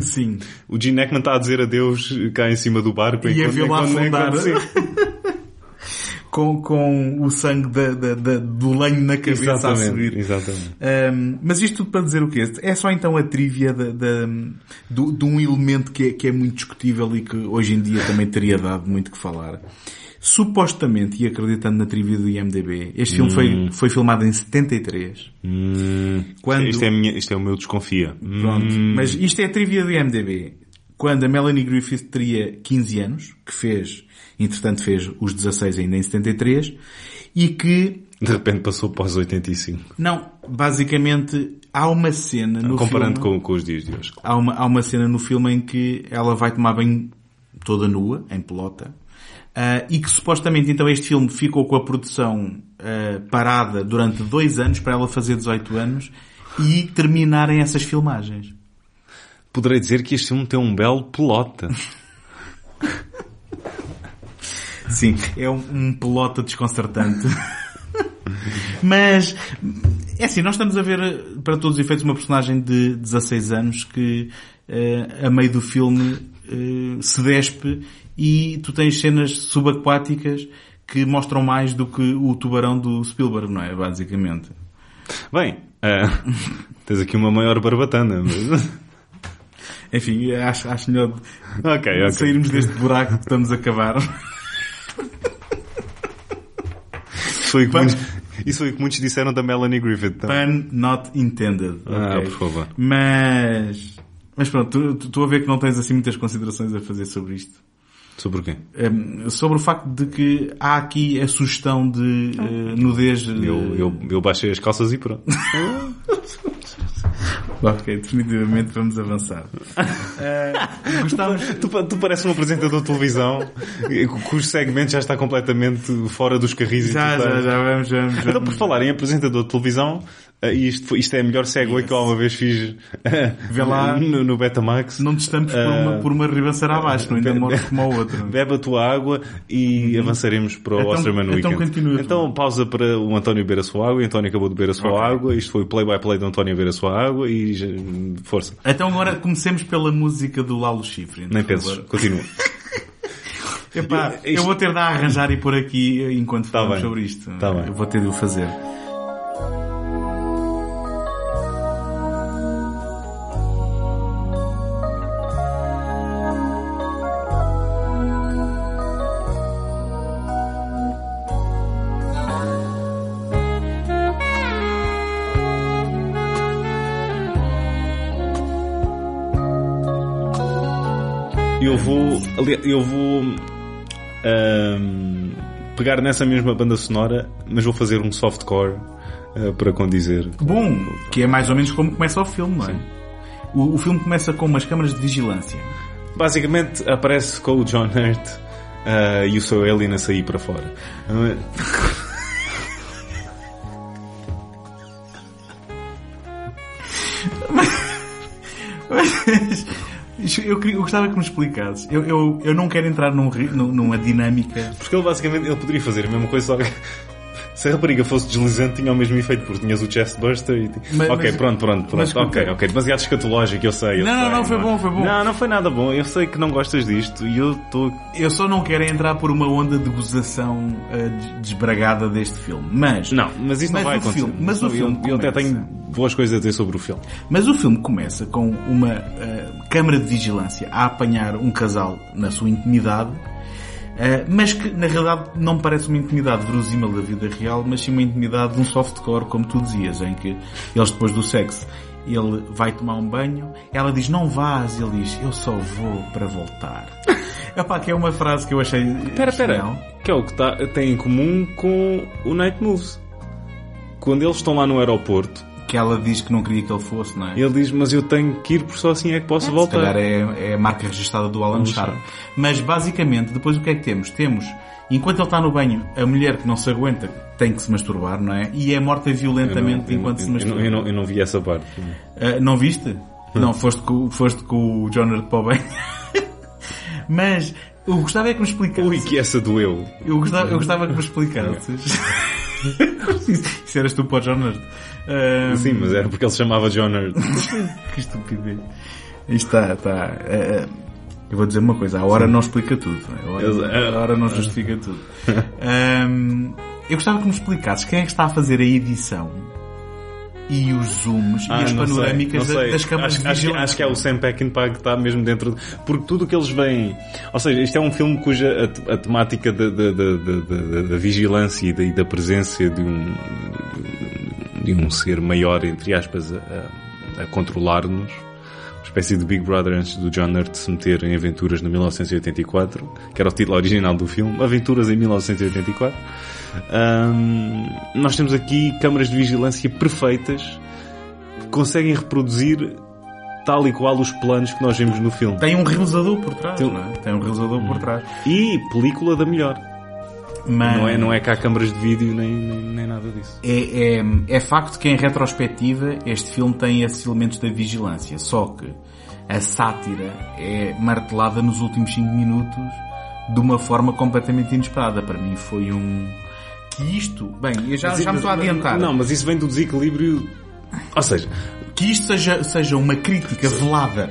Sim. O Gene Hackman está a dizer adeus cá em cima do barco. E a vê-lo afundar. com, com o sangue da, da, da, do lenho na cabeça exatamente, a subir. Exatamente. Um, mas isto tudo para dizer o quê? É só então a trivia de, de, de, um elemento que é, que é muito discutível e que hoje em dia também teria dado muito que falar. Supostamente, e acreditando na trivia do IMDB, este filme foi, hum. foi filmado em 73. Hum. Quando... Isto, é minha, isto é o meu desconfia. Pronto. Hum. Mas isto é a trivia do IMDB. Quando a Melanie Griffith teria 15 anos, que fez, entretanto fez os 16 ainda em 73, e que... De repente passou para os 85. Não, basicamente há uma cena no Comparando filme... com, com os dias de hoje. Há uma, há uma cena no filme em que ela vai tomar banho toda nua, em pelota, Uh, e que supostamente então este filme ficou com a produção uh, parada durante dois anos para ela fazer 18 anos e terminarem essas filmagens. Poderei dizer que este filme tem um belo pelota. Sim, é um, um pelota desconcertante. Mas, é assim, nós estamos a ver, para todos os efeitos, uma personagem de 16 anos que, uh, a meio do filme, se despe e tu tens cenas subaquáticas que mostram mais do que o tubarão do Spielberg, não é? Basicamente. Bem, eh, tens aqui uma maior barbatana. Mas... Enfim, acho, acho melhor ok, ok. sairmos deste buraco que estamos a cavar. Isso foi, o que muitos, isso foi o que muitos disseram da Melanie Griffith. também. Pun not intended. Ah, ok? por favor. Mas, mas pronto, estou a ver que não tens assim muitas considerações a fazer sobre isto. Sobre o quê? Um, sobre o facto de que há aqui a sugestão de eh, nudez. eh, Eu, eu, eu baixei as calças e pronto. Ok, definitivamente vamos avançar. Eh, gostávamos. Tu, tu pareces um apresentador de televisão cujo segmento já está completamente fora dos carris e Já, tu já, estás- já vamos, vamos. Então, por vamos. falar em apresentador de televisão, isto, foi- isto é a melhor segue que eu alguma vez fiz Vê lá. no, no Betamax. Não te estamos por uma, por uma ribanceira abaixo, não ainda morre como o outro. Bebe a tua água e avançaremos para o Então- Osterman então Weekend. continua. Então pausa para o António beber a sua água. O António acabou de beber a sua Ok. água. Isto foi o play-by-play do António beber a sua água e já- força. Então agora comecemos pela música do Lalo Schifrin. Nem por penses. Continua. Epá, Eu- isto- eu vou ter de a arranjar e pôr aqui enquanto Tá falamos bem. sobre isto. Tá bem. Eu vou ter de o fazer. Eu vou, eu vou ahm, pegar nessa mesma banda sonora, mas vou fazer um softcore ah, para condizer. Bom, que é mais ou menos como começa o filme, não é? O, o filme começa com umas câmaras de vigilância. Basicamente aparece com o John Hurt ah, e o seu alien a sair para fora. Eu, eu gostava que me explicasses. Eu, eu, eu não quero entrar num, num- numa dinâmica. Porque ele basicamente ele poderia fazer a mesma coisa só que se a rapariga fosse deslizante tinha o mesmo efeito porque tinhas o chest buster e... Mas- ok, mas- pronto, pronto, pronto. mas ok, ok. Demasiado escatológico, eu sei. eu Não, não, sei, não, foi é? bom, foi bom. Não, não foi nada bom. Eu sei que não gostas disto e eu estou... Eu só não quero entrar por uma onda de gozação des- desbragada deste filme. Mas, Não, mas isso Mas não vai acontecer. filme- mas o Eu- filme Eu, até começa. tenho boas coisas a dizer sobre o filme. mas o filme começa com uma eh, câmara de vigilância a apanhar um casal na sua intimidade, eh, mas que na realidade não parece uma intimidade verosímil da vida real, mas sim uma intimidade de um softcore, como tu dizias, em que eles depois do sexo ele vai tomar um banho, ela diz não vás, ele diz eu só vou para voltar. Epá, que é uma frase que eu achei espera. genial. Que é o que tá, tem em comum com o Night Moves. Quando eles estão lá no aeroporto, Que ela diz que não queria que ele fosse, não é? ele diz, mas eu tenho que ir porque só assim é que posso Se voltar. calhar é, é a marca registrada do Alan Sharp. Mas basicamente, depois o que é que temos? Temos, enquanto ele está no banho, a mulher que não se aguenta tem que se masturbar, não é? E é morta Eu não- violentamente eu enquanto não- se eu masturba. não, eu, não, eu não vi essa parte. Ah, não viste? Não, foste com, foste com o Jonard para o banho. Mas, eu gostava é que me explicasses. Ui, que essa doeu. Eu gostava, eu gostava que me explicasses. Isso eras tu para o Jonard. Ah, Sim, mas era porque ele se chamava John Hurt. Que estupidez. Isto está, está. eh, eh, eu vou dizer uma coisa, a hora não explica tudo. A hora, a hora não justifica tudo. Ahm, eu gostava que me explicasses quem é que está a fazer a edição e os zooms e as sei, panorâmicas da- sei. das câmaras acho, de acho, acho que é o Sam Peckinpah que está mesmo dentro de... Porque tudo o que eles veem... Ou seja, isto é um filme cuja a, a temática da, da, da, da- da- da vigilância e da, e da presença de um, de um ser maior, entre aspas, a, a- a controlar-nos. Uma espécie de Big Brother antes do John Hurt se meter em Aventuras no 1984, que era o título original do filme. Aventuras em 1984. Ahm, nós temos aqui câmaras de vigilância perfeitas que conseguem reproduzir tal e qual os planos que nós vemos no filme. Tem um realizador por trás, Tem- é? Tem um realizador por trás. E película da melhor. Mas Não é, não é cá câmaras de vídeo nem, nem, nem nada disso. é, é, é facto que em retrospectiva este filme tem esses elementos da vigilância. Só que a sátira é martelada nos últimos 5 minutos de uma forma completamente inesperada. Para mim foi um... Que isto... Bem, eu já, já me estou a adiantar. Não, mas isso vem do desequilíbrio. Ou seja, Que isto seja, seja uma crítica velada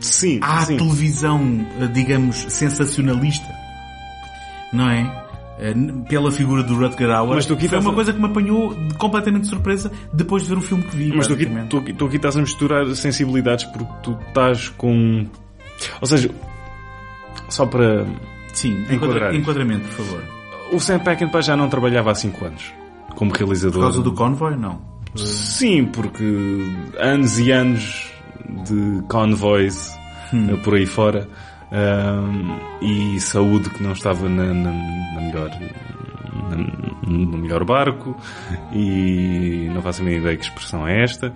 sim, à sim. televisão, eh, digamos, sensacionalista. Não é? eh, pela figura do Rutger Hauer. Mas tu aqui foi uma a- coisa que me apanhou completamente de surpresa depois de ver o filme que vi. Mas tu aqui, tu, aqui- tu aqui estás a misturar sensibilidades porque tu estás com. Ou seja, só para. Sim, enquadramento, por favor. O Sam Peckinpah já não trabalhava há 5 anos como realizador. Por causa do convoy, não. Sim, porque anos e anos de convoys Hum. eh, por aí fora ahm, e saúde que não estava na, na- na melhor na- no melhor barco e não faço a minha ideia que expressão é esta.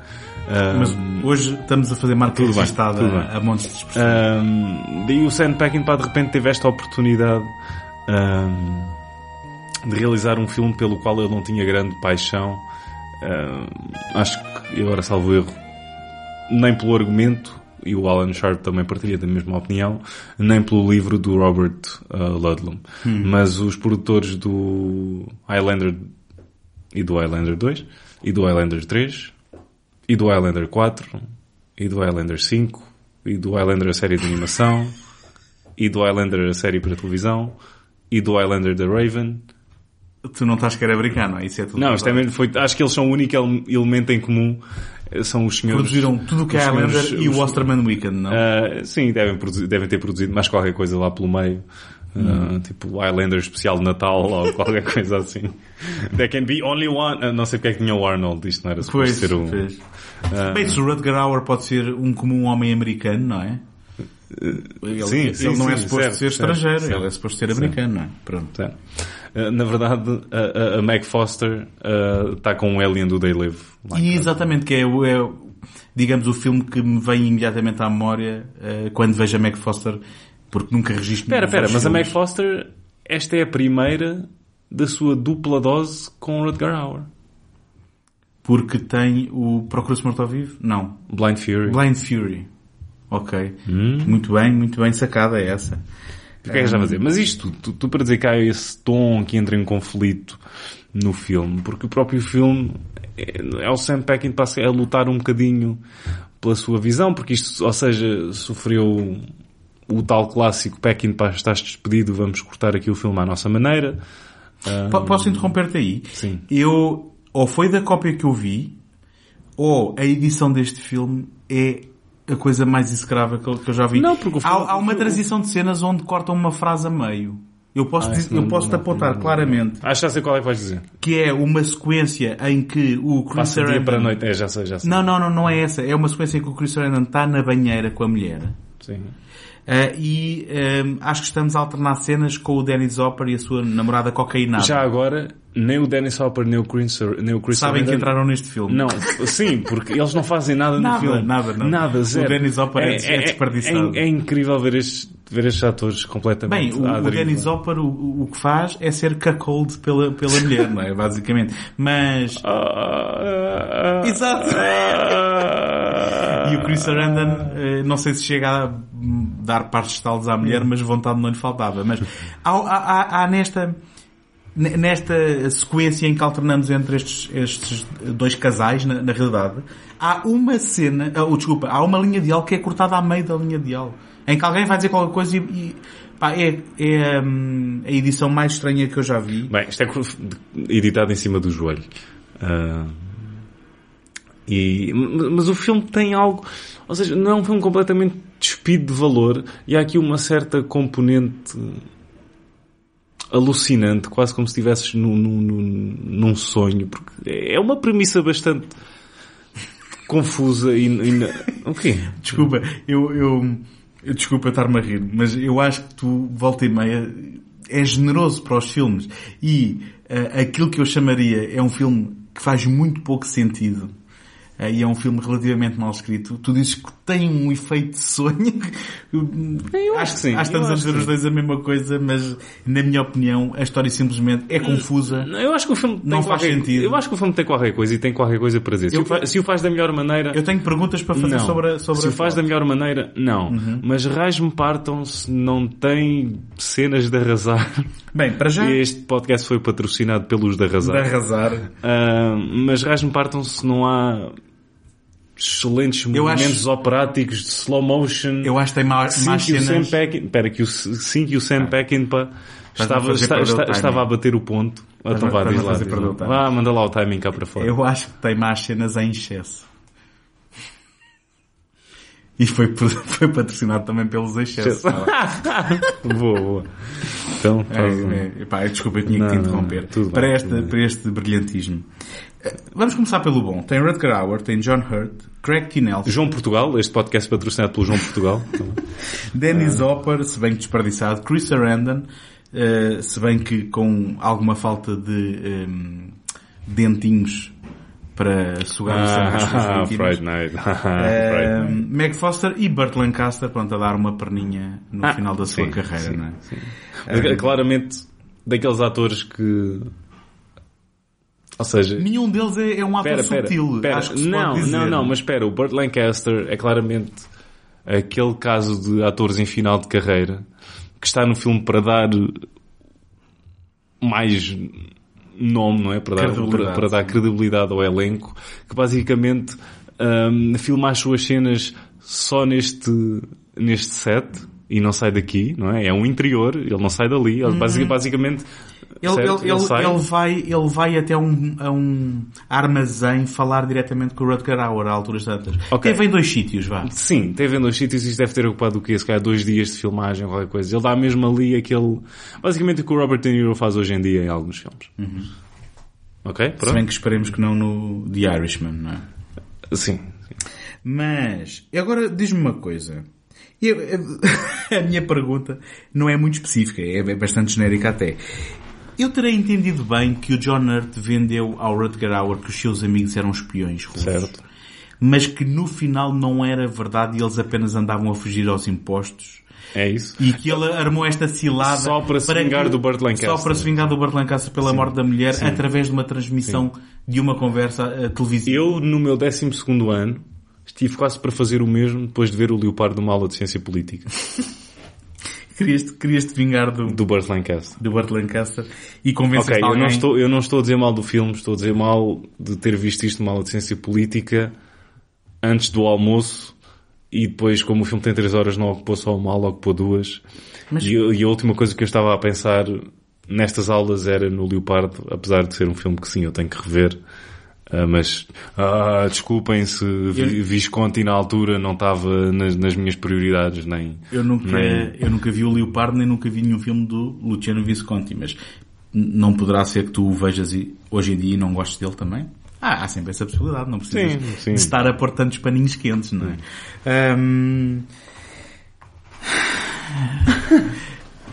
Ahm, Mas hoje estamos a fazer marca registada bem. a montes de expressões. Ahm, daí o Sam Peckinpah de repente teve esta oportunidade ahm, de realizar um filme pelo qual ele não tinha grande paixão. Ahm, acho que, e agora salvo erro, nem pelo argumento, e o Alan Sharp também partilha da mesma opinião, nem pelo livro do Robert ah, Ludlum. Mas os produtores do Highlander e do Highlander 2, e do Highlander 3, e do Highlander 4, e do Highlander 5, e do Highlander a série de animação, e do Highlander a série para televisão, e do Highlander The Raven. Tu não estás a querer brincar, não é? Isso é tudo. Não, isto é mesmo, foi, acho que eles são o único ele- elemento em comum, eh, são os senhores... Produziram tudo o que é Highlander senhores- e o Osterman Weekend, não? Ah, sim, devem, devem ter produzido mais qualquer coisa lá pelo meio. Ah, tipo Highlander especial de Natal ou qualquer coisa assim. There can be only one. Ah, não sei porque é que tinha o Arnold, isto não era suposto Pois, ser um. pois. Ah. Bem, se o Rutger Hauer pode ser um comum homem americano, não é? Ele, sim, ele sim, não é sim, suposto certo, ser certo, estrangeiro, certo. ele é suposto ser americano, não é? Pronto. Certo. Ah, na verdade, a, a, Meg Foster está com o Alien do They Live. E casa. exatamente, que é, é, digamos, o filme que me vem imediatamente à memória eh, quando vejo a Meg Foster, porque nunca registro Espera, espera, mas a Meg. Foster, esta é a primeira da sua dupla dose com o Rutger Hauer. Porque tem o Procura-se Morto ao Vivo? Não. Blind Fury. Blind Fury. Ok. Hum. Muito bem, muito bem sacada é essa. O que é que estás a fazer? Mas isto, tu, tu para dizer que há esse tom que entra em conflito no filme, porque o próprio filme é, é o Sam Peckinpah a lutar um bocadinho pela sua visão, porque isto, ou seja, sofreu o tal clássico Peckinpah estás despedido, vamos cortar aqui o filme à nossa maneira. Po- Posso interromper-te aí? Sim. Eu, ou foi da cópia que eu vi, ou a edição deste filme é a coisa mais execrável que eu, que eu já vi. Não, porque há, há uma transição de cenas onde cortam uma frase a meio. Eu posso, Ah, dizer- eu não- posso te não- apontar não- claramente Acho que já sei qual é que vais dizer. que é uma sequência em que o Chris Passa dia Sarandon... para a noite. É, já sei, já sei. Não, não, não, não é essa. É uma sequência em que o Chris Sarandon está na banheira com a mulher. Sim. Ah, e ahm, acho que estamos a alternar cenas com o Dennis Hopper e a sua namorada cocainada. Já agora, nem o Dennis Hopper, nem o Chris, nem o Chris Sabem que entraram neste filme. Não, sim, porque eles não fazem nada, Nada, no filme. nada. Nada, O zero. Dennis Hopper é- é desperdiçado. É, é incrível ver estes, ver estes atores completamente Bem, o, à o. Dennis Hopper o, o- que faz é ser cuckold pela, pela mulher, não é? Basicamente. Mas... Ah, ah, Exato. ah. E o Chris Sarandon, eh, não sei se chega a dar partes de talos à mulher, mas vontade não lhe faltava. Mas há, há- há- nesta, ne- nesta sequência em que alternamos entre estes, estes dois casais, na, na realidade, há uma cena, ah, oh, desculpa, há uma linha de diálogo que é cortada a meio da linha de diálogo. Em que alguém vai dizer qualquer coisa e, e pá, é, é hum, a edição mais estranha que eu já vi. Bem, isto é editado em cima do joelho. Ah, e, mas o filme tem algo, ou seja, não é um filme completamente despido de valor e há aqui uma certa componente alucinante, quase como se estivesses num, num, num- sonho, porque é uma premissa bastante confusa e, e o quê? Desculpa, eu, eu desculpa estar-me a rir, mas eu acho que tu, volta e meia, é generoso para os filmes. E eh, aquilo que eu chamaria é um filme que faz muito pouco sentido. Eh, e é um filme relativamente mal escrito. Tu dizes que tem um efeito de sonho. Eu acho que sim, Acho que estamos a dizer os dois a mesma coisa, mas na minha opinião a história simplesmente é confusa. Eu acho que o filme Não faz qualquer, sentido. Eu acho que o filme tem qualquer coisa e tem qualquer coisa para dizer. Se, Eu- o, fa- se o faz da melhor maneira, Eu tenho perguntas para fazer não. sobre a, sobre se o faz da melhor maneira, não. Mas raios-me partam se não tem cenas de arrasar. Bem, para já, Este podcast foi patrocinado pelos de de arrasar. arrasar. Ah, mas raios-me partam se não há excelentes Eu movimentos acho- operáticos de slow motion. Eu acho que tem mais, Sim, mais que o Sam cenas... Peckin, espera, que o, sim, que o Sam Peckinpah estava, está- está- estava a bater o ponto. Então vá, diz lá, fazer diz lá. Vá, manda lá o timing cá para fora. Eu acho que tem mais cenas em excesso. E foi, foi patrocinado também pelos excessos. boa, boa. Então, É, faz um- é, pá, desculpa, eu tinha que Não, te não, interromper. tudo para, bem, para este brilhantismo. Eh, Vamos começar pelo bom. Tem Rutger Hauer, tem John Hurt, Craig. Nelson, João Portugal, este podcast é patrocinado pelo João Portugal. Dennis Hopper, se bem que desperdiçado, Chris Sarandon, eh, se bem que com alguma falta de ehm, dentinhos para sugar o sangue Ah, vítimas. Friday Night. Meg Foster e Burt Lancaster, pronto, a dar uma perninha no Ah, final da sua sim, carreira, sim, não é? sim. Mas, é claramente, daqueles atores que... Ou seja... Nenhum deles é, é um ator espera. acho que se não, não, não, mas espera, o Burt Lancaster é claramente aquele caso de atores em final de carreira que está no filme para dar mais nome, não é? Para dar, para, Credibilidade. para dar credibilidade ao elenco, que basicamente hum, filma as suas cenas só neste, neste set e não sai daqui, não é? É um interior, ele não sai dali, ele basic- basicamente Ele, ele, ele, ele vai, ele vai até um, a um armazém falar diretamente com o Rutger Hauer, à altura tantas. Ok. Teve em dois sítios, vá. Sim, teve em dois sítios e isto deve ter ocupado o quê? Se calhar dois dias de filmagem ou qualquer coisa. Ele dá mesmo ali aquele... Basicamente o que o Robert De Niro faz hoje em dia em alguns filmes. Ok? Se Pronto? bem que esperemos que não no The Irishman, não é? Sim. Mas, agora diz-me uma coisa. Eu- a minha pergunta não é muito específica, é bastante genérica até. Eu terei entendido bem que o John Hurt vendeu ao Rutger Hauer que os seus amigos eram espiões russos. Certo. Mas que no final não era verdade e eles apenas andavam a fugir aos impostos. É isso. E que ele armou esta cilada Só para se vingar do Burt Lancaster. Só para se vingar do Burt Lancaster pela morte da mulher através de uma transmissão de uma conversa eh, televisiva. Eu, no meu 12 ano, estive quase para fazer o mesmo depois de ver o Leopardo de uma aula de Ciência Política. Querias-te querias -te vingar do, Do Burt Lancaster. do Burt Lancaster e convenceste Ok, eu alguém... não, estou, eu não estou a dizer mal do filme, estou a dizer mal de ter visto isto numa ciência política antes do almoço e depois, como o filme tem 3 horas, não ocupou só uma aula, ocupou duas. Mas- E, e a última coisa que eu estava a pensar nestas aulas era no Leopardo, apesar de ser um filme que sim, eu tenho que rever. Ah, mas, ah, desculpem se vi, Visconti na altura não estava nas, nas minhas prioridades, nem... Eu nunca, nem- eu nunca vi o Leopardo nem nunca vi nenhum filme do Luciano Visconti, mas não poderá ser que tu o vejas hoje em dia e não gostes dele também? Ah, há sempre essa possibilidade, não precisas Sim, sim. de estar a pôr tantos paninhos quentes, não é? Ahm,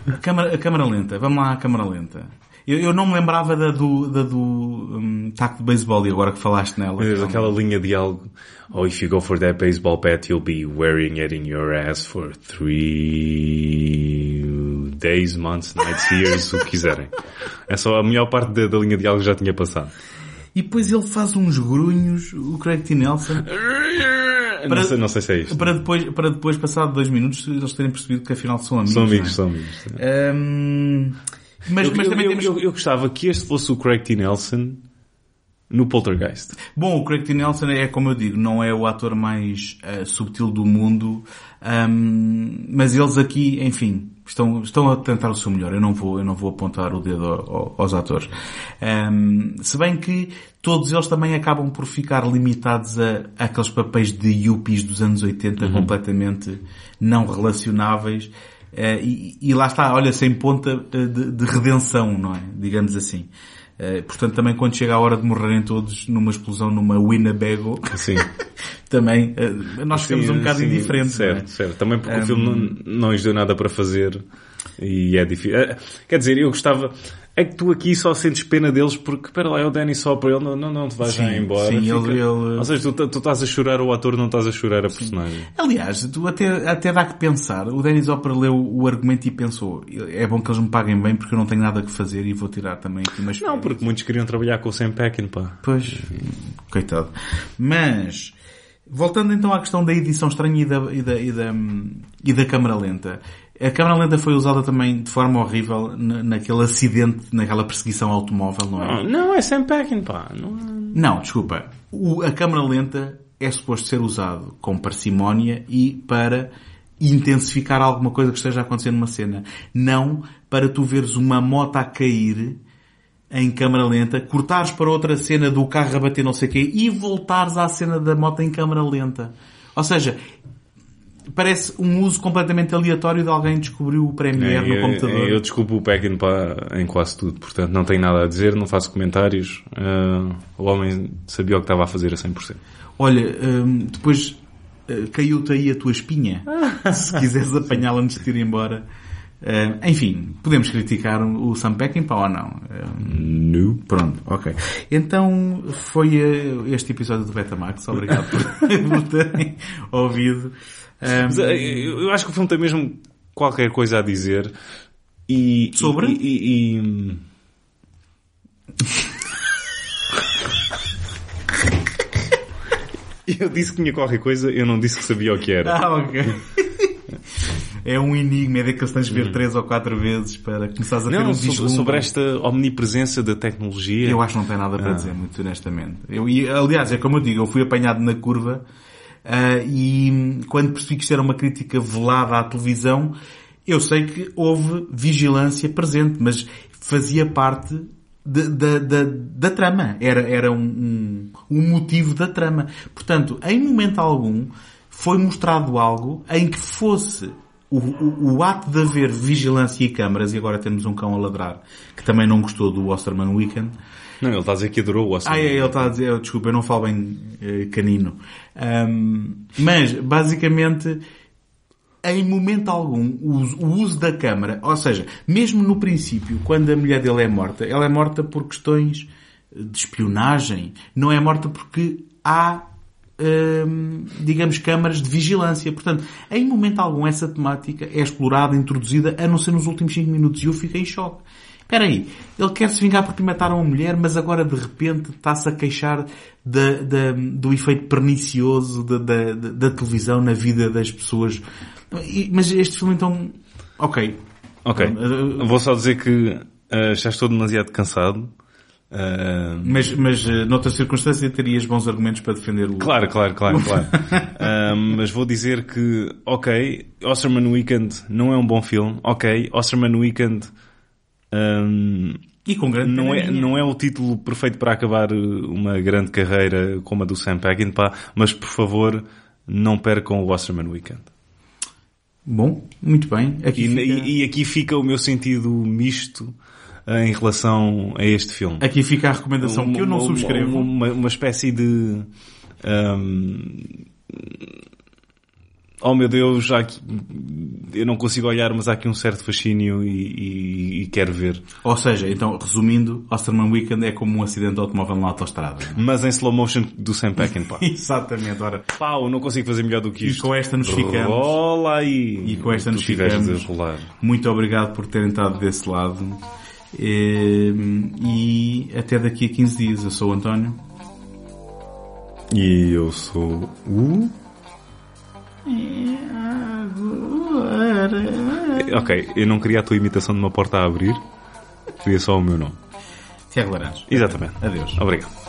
A câmara, a câmara lenta, vamos lá à câmara lenta. Eu, eu não me lembrava da do, da do hum, taco de beisebol e agora que falaste nela. Mas aquela linha de algo. Oh, if you go for that baseball bat, you'll be wearing it in your ass for three days, months, nights, years, o que quiserem. É só a melhor parte da, da linha de algo já tinha passado. E depois ele faz uns grunhos, o Craig T. Nelson, Não, sei, não sei se é isto. para depois, para depois, passado dois minutos, eles terem percebido que afinal são amigos. São é? amigos, são amigos. Hum, mas, Eu, mas eu- também eu- temos... eu- eu gostava que este fosse o Craig T. Nelson no Poltergeist. Bom, o Craig T. Nelson é, como eu digo, não é o ator mais eh, subtil do mundo, hum, mas eles aqui, enfim, estão, estão a tentar o seu melhor. Eu não vou, eu não vou apontar o dedo ao- ao- aos atores. Hum, se bem que todos eles também acabam por ficar limitados a, a aqueles papéis de yuppies dos anos 80 completamente não relacionáveis. Eh, e, e lá está, olha, sem ponta de, de redenção, não é? Digamos assim. Eh, portanto, também quando chega a hora de morrerem todos numa explosão numa Winnebago, também eh, nós ficamos Sim, um bocado sim, indiferentes. é? Certo, certo. Também porque o filme não, não lhes deu nada para fazer e é difícil. Eh, Quer dizer, eu gostava... É que tu aqui só sentes pena deles porque, espera lá, é o Danny Sopra, ele não, não, não te vais já embora. sim, Fica- ele- ele- Ou seja, tu, tu estás a chorar o ator, não estás a chorar a personagem. Aliás, tu até, até dá que pensar. O Dennis Hopper leu o argumento e pensou, é bom que eles me paguem bem porque eu não tenho nada que fazer e vou tirar também aqui umas Não, férias." porque muitos queriam trabalhar com o Sam Peckinpah. Pois, coitado. Mas, voltando então à questão da edição estranha e da, e da, e da, e da câmara lenta. A câmara lenta foi usada também de forma horrível na- naquele acidente, naquela perseguição automóvel, não é? Não, não é Sam Peckinpah. Não, é- Não, desculpa. O- a câmara lenta é suposto ser usado com parcimónia e para intensificar alguma coisa que esteja acontecendo numa cena. Não para tu veres uma moto a cair em câmara lenta, cortares para outra cena do carro a bater não sei o quê e voltares à cena da moto em câmara lenta. Ou seja, parece um uso completamente aleatório de alguém que descobriu o Premiere no eu, computador. eu desculpo o Packin em quase tudo, portanto não tenho nada a dizer, não faço comentários. Uh, o homem sabia o que estava a fazer a 100%. Olha, hum, depois uh, caiu-te aí a tua espinha. Se quiseres apanhá-la antes de ir embora. Uh, enfim, podemos criticar o Sam Peckinpah ou não? No. Pronto, ok. Então foi uh, este episódio do Betamax. Obrigado por, por terem ouvido. Mas, Um, eu acho que o filme tem mesmo qualquer coisa a dizer. E, Sobre? E, e- e- Eu disse que tinha qualquer coisa, eu não disse que sabia o que era. ah, ok. É um enigma, é daqueles que tens de ver três ou quatro vezes para começares a ter Hum. Não, um sobre, vislumbre. sobre esta omnipresença da tecnologia. Eu acho que não tem nada para dizer, muito honestamente. Eu, e, aliás, é como eu digo, eu fui apanhado na curva ah, e quando percebi que isto era uma crítica velada à televisão, eu sei que houve vigilância presente, mas fazia parte de- da, da, da trama. Era, era um, um, um motivo da trama. Portanto, em momento algum, foi mostrado algo em que fosse o, o, o ato de haver vigilância e câmaras, e agora temos um cão a ladrar, que também não gostou do Osterman Weekend. Não, ele está a dizer que adorou o Oscar. Ah, é, ele está a dizer, desculpa, eu não falo bem eh, canino. Ahm, mas, basicamente, em momento algum, o uso, o uso da câmara, ou seja, mesmo no princípio, quando a mulher dele é morta, ela é morta por questões de espionagem, não é morta porque há, digamos, câmaras de vigilância. Portanto, em momento algum, essa temática é explorada, introduzida, a não ser nos últimos 5 minutos, e eu fiquei em choque. Espera aí, ele quer se vingar porque mataram uma mulher, mas agora de repente está-se a queixar da- da- do efeito pernicioso da, televisão na vida das pessoas. Mas este filme então, ok. Ok. Uh, Vou só dizer que ah, já estou demasiado cansado. Ah, Mas, mas eh, noutra circunstância terias bons argumentos para defender o... Claro, claro, claro, claro. Ah, mas vou dizer que, ok, Osterman Weekend não é um bom filme. Ok, Osterman Weekend ahm, E com grande não, é, não é o título perfeito para acabar uh, uma grande carreira como a do Sam Peckinpah, mas por favor, não percam o Osterman Weekend. Bom, muito bem. Aqui E, fica, e- aqui fica o meu sentido misto ah, em relação a este filme. aqui fica a recomendação que eu não Uma- subscrevo. Uma, uma, uma espécie de. ahm, oh meu Deus, aqui, eu não consigo olhar, mas há aqui um certo fascínio e, e- e quero ver. Ou seja, então, resumindo, Osterman Weekend é como um acidente de automóvel na autostrada. Mas em slow motion do Sam Peckinpah. Exatamente, ora. Pau, não consigo fazer melhor do que E isto. com esta nos ficamos. Rola aí. E com esta nos ficamos. Muito obrigado por terem estado desse lado. E, e até daqui a 15 dias. Eu sou o António. E eu sou o... Ok, eu não queria a tua imitação de uma porta a abrir. Queria só o meu nome. Tiago Laranjo. Exatamente. Adeus. Obrigado.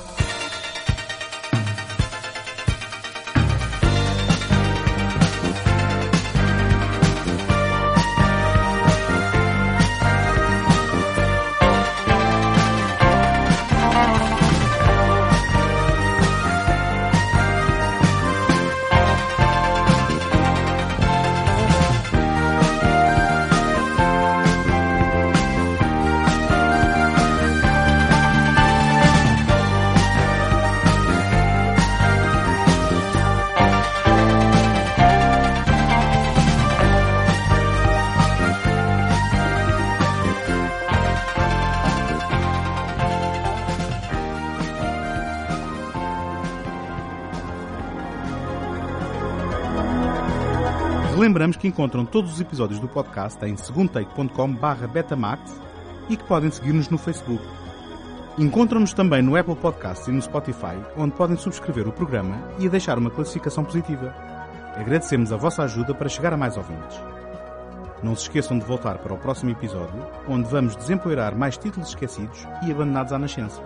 Encontram todos os episódios do podcast em segundotake.com betamax e que podem seguir-nos no Facebook. Encontram-nos também no Apple Podcasts e no Spotify, onde podem subscrever o programa e deixar uma classificação positiva. Agradecemos a vossa ajuda para chegar a mais ouvintes. Não se esqueçam de voltar para o próximo episódio, onde vamos desempoeirar mais títulos esquecidos e abandonados à nascença.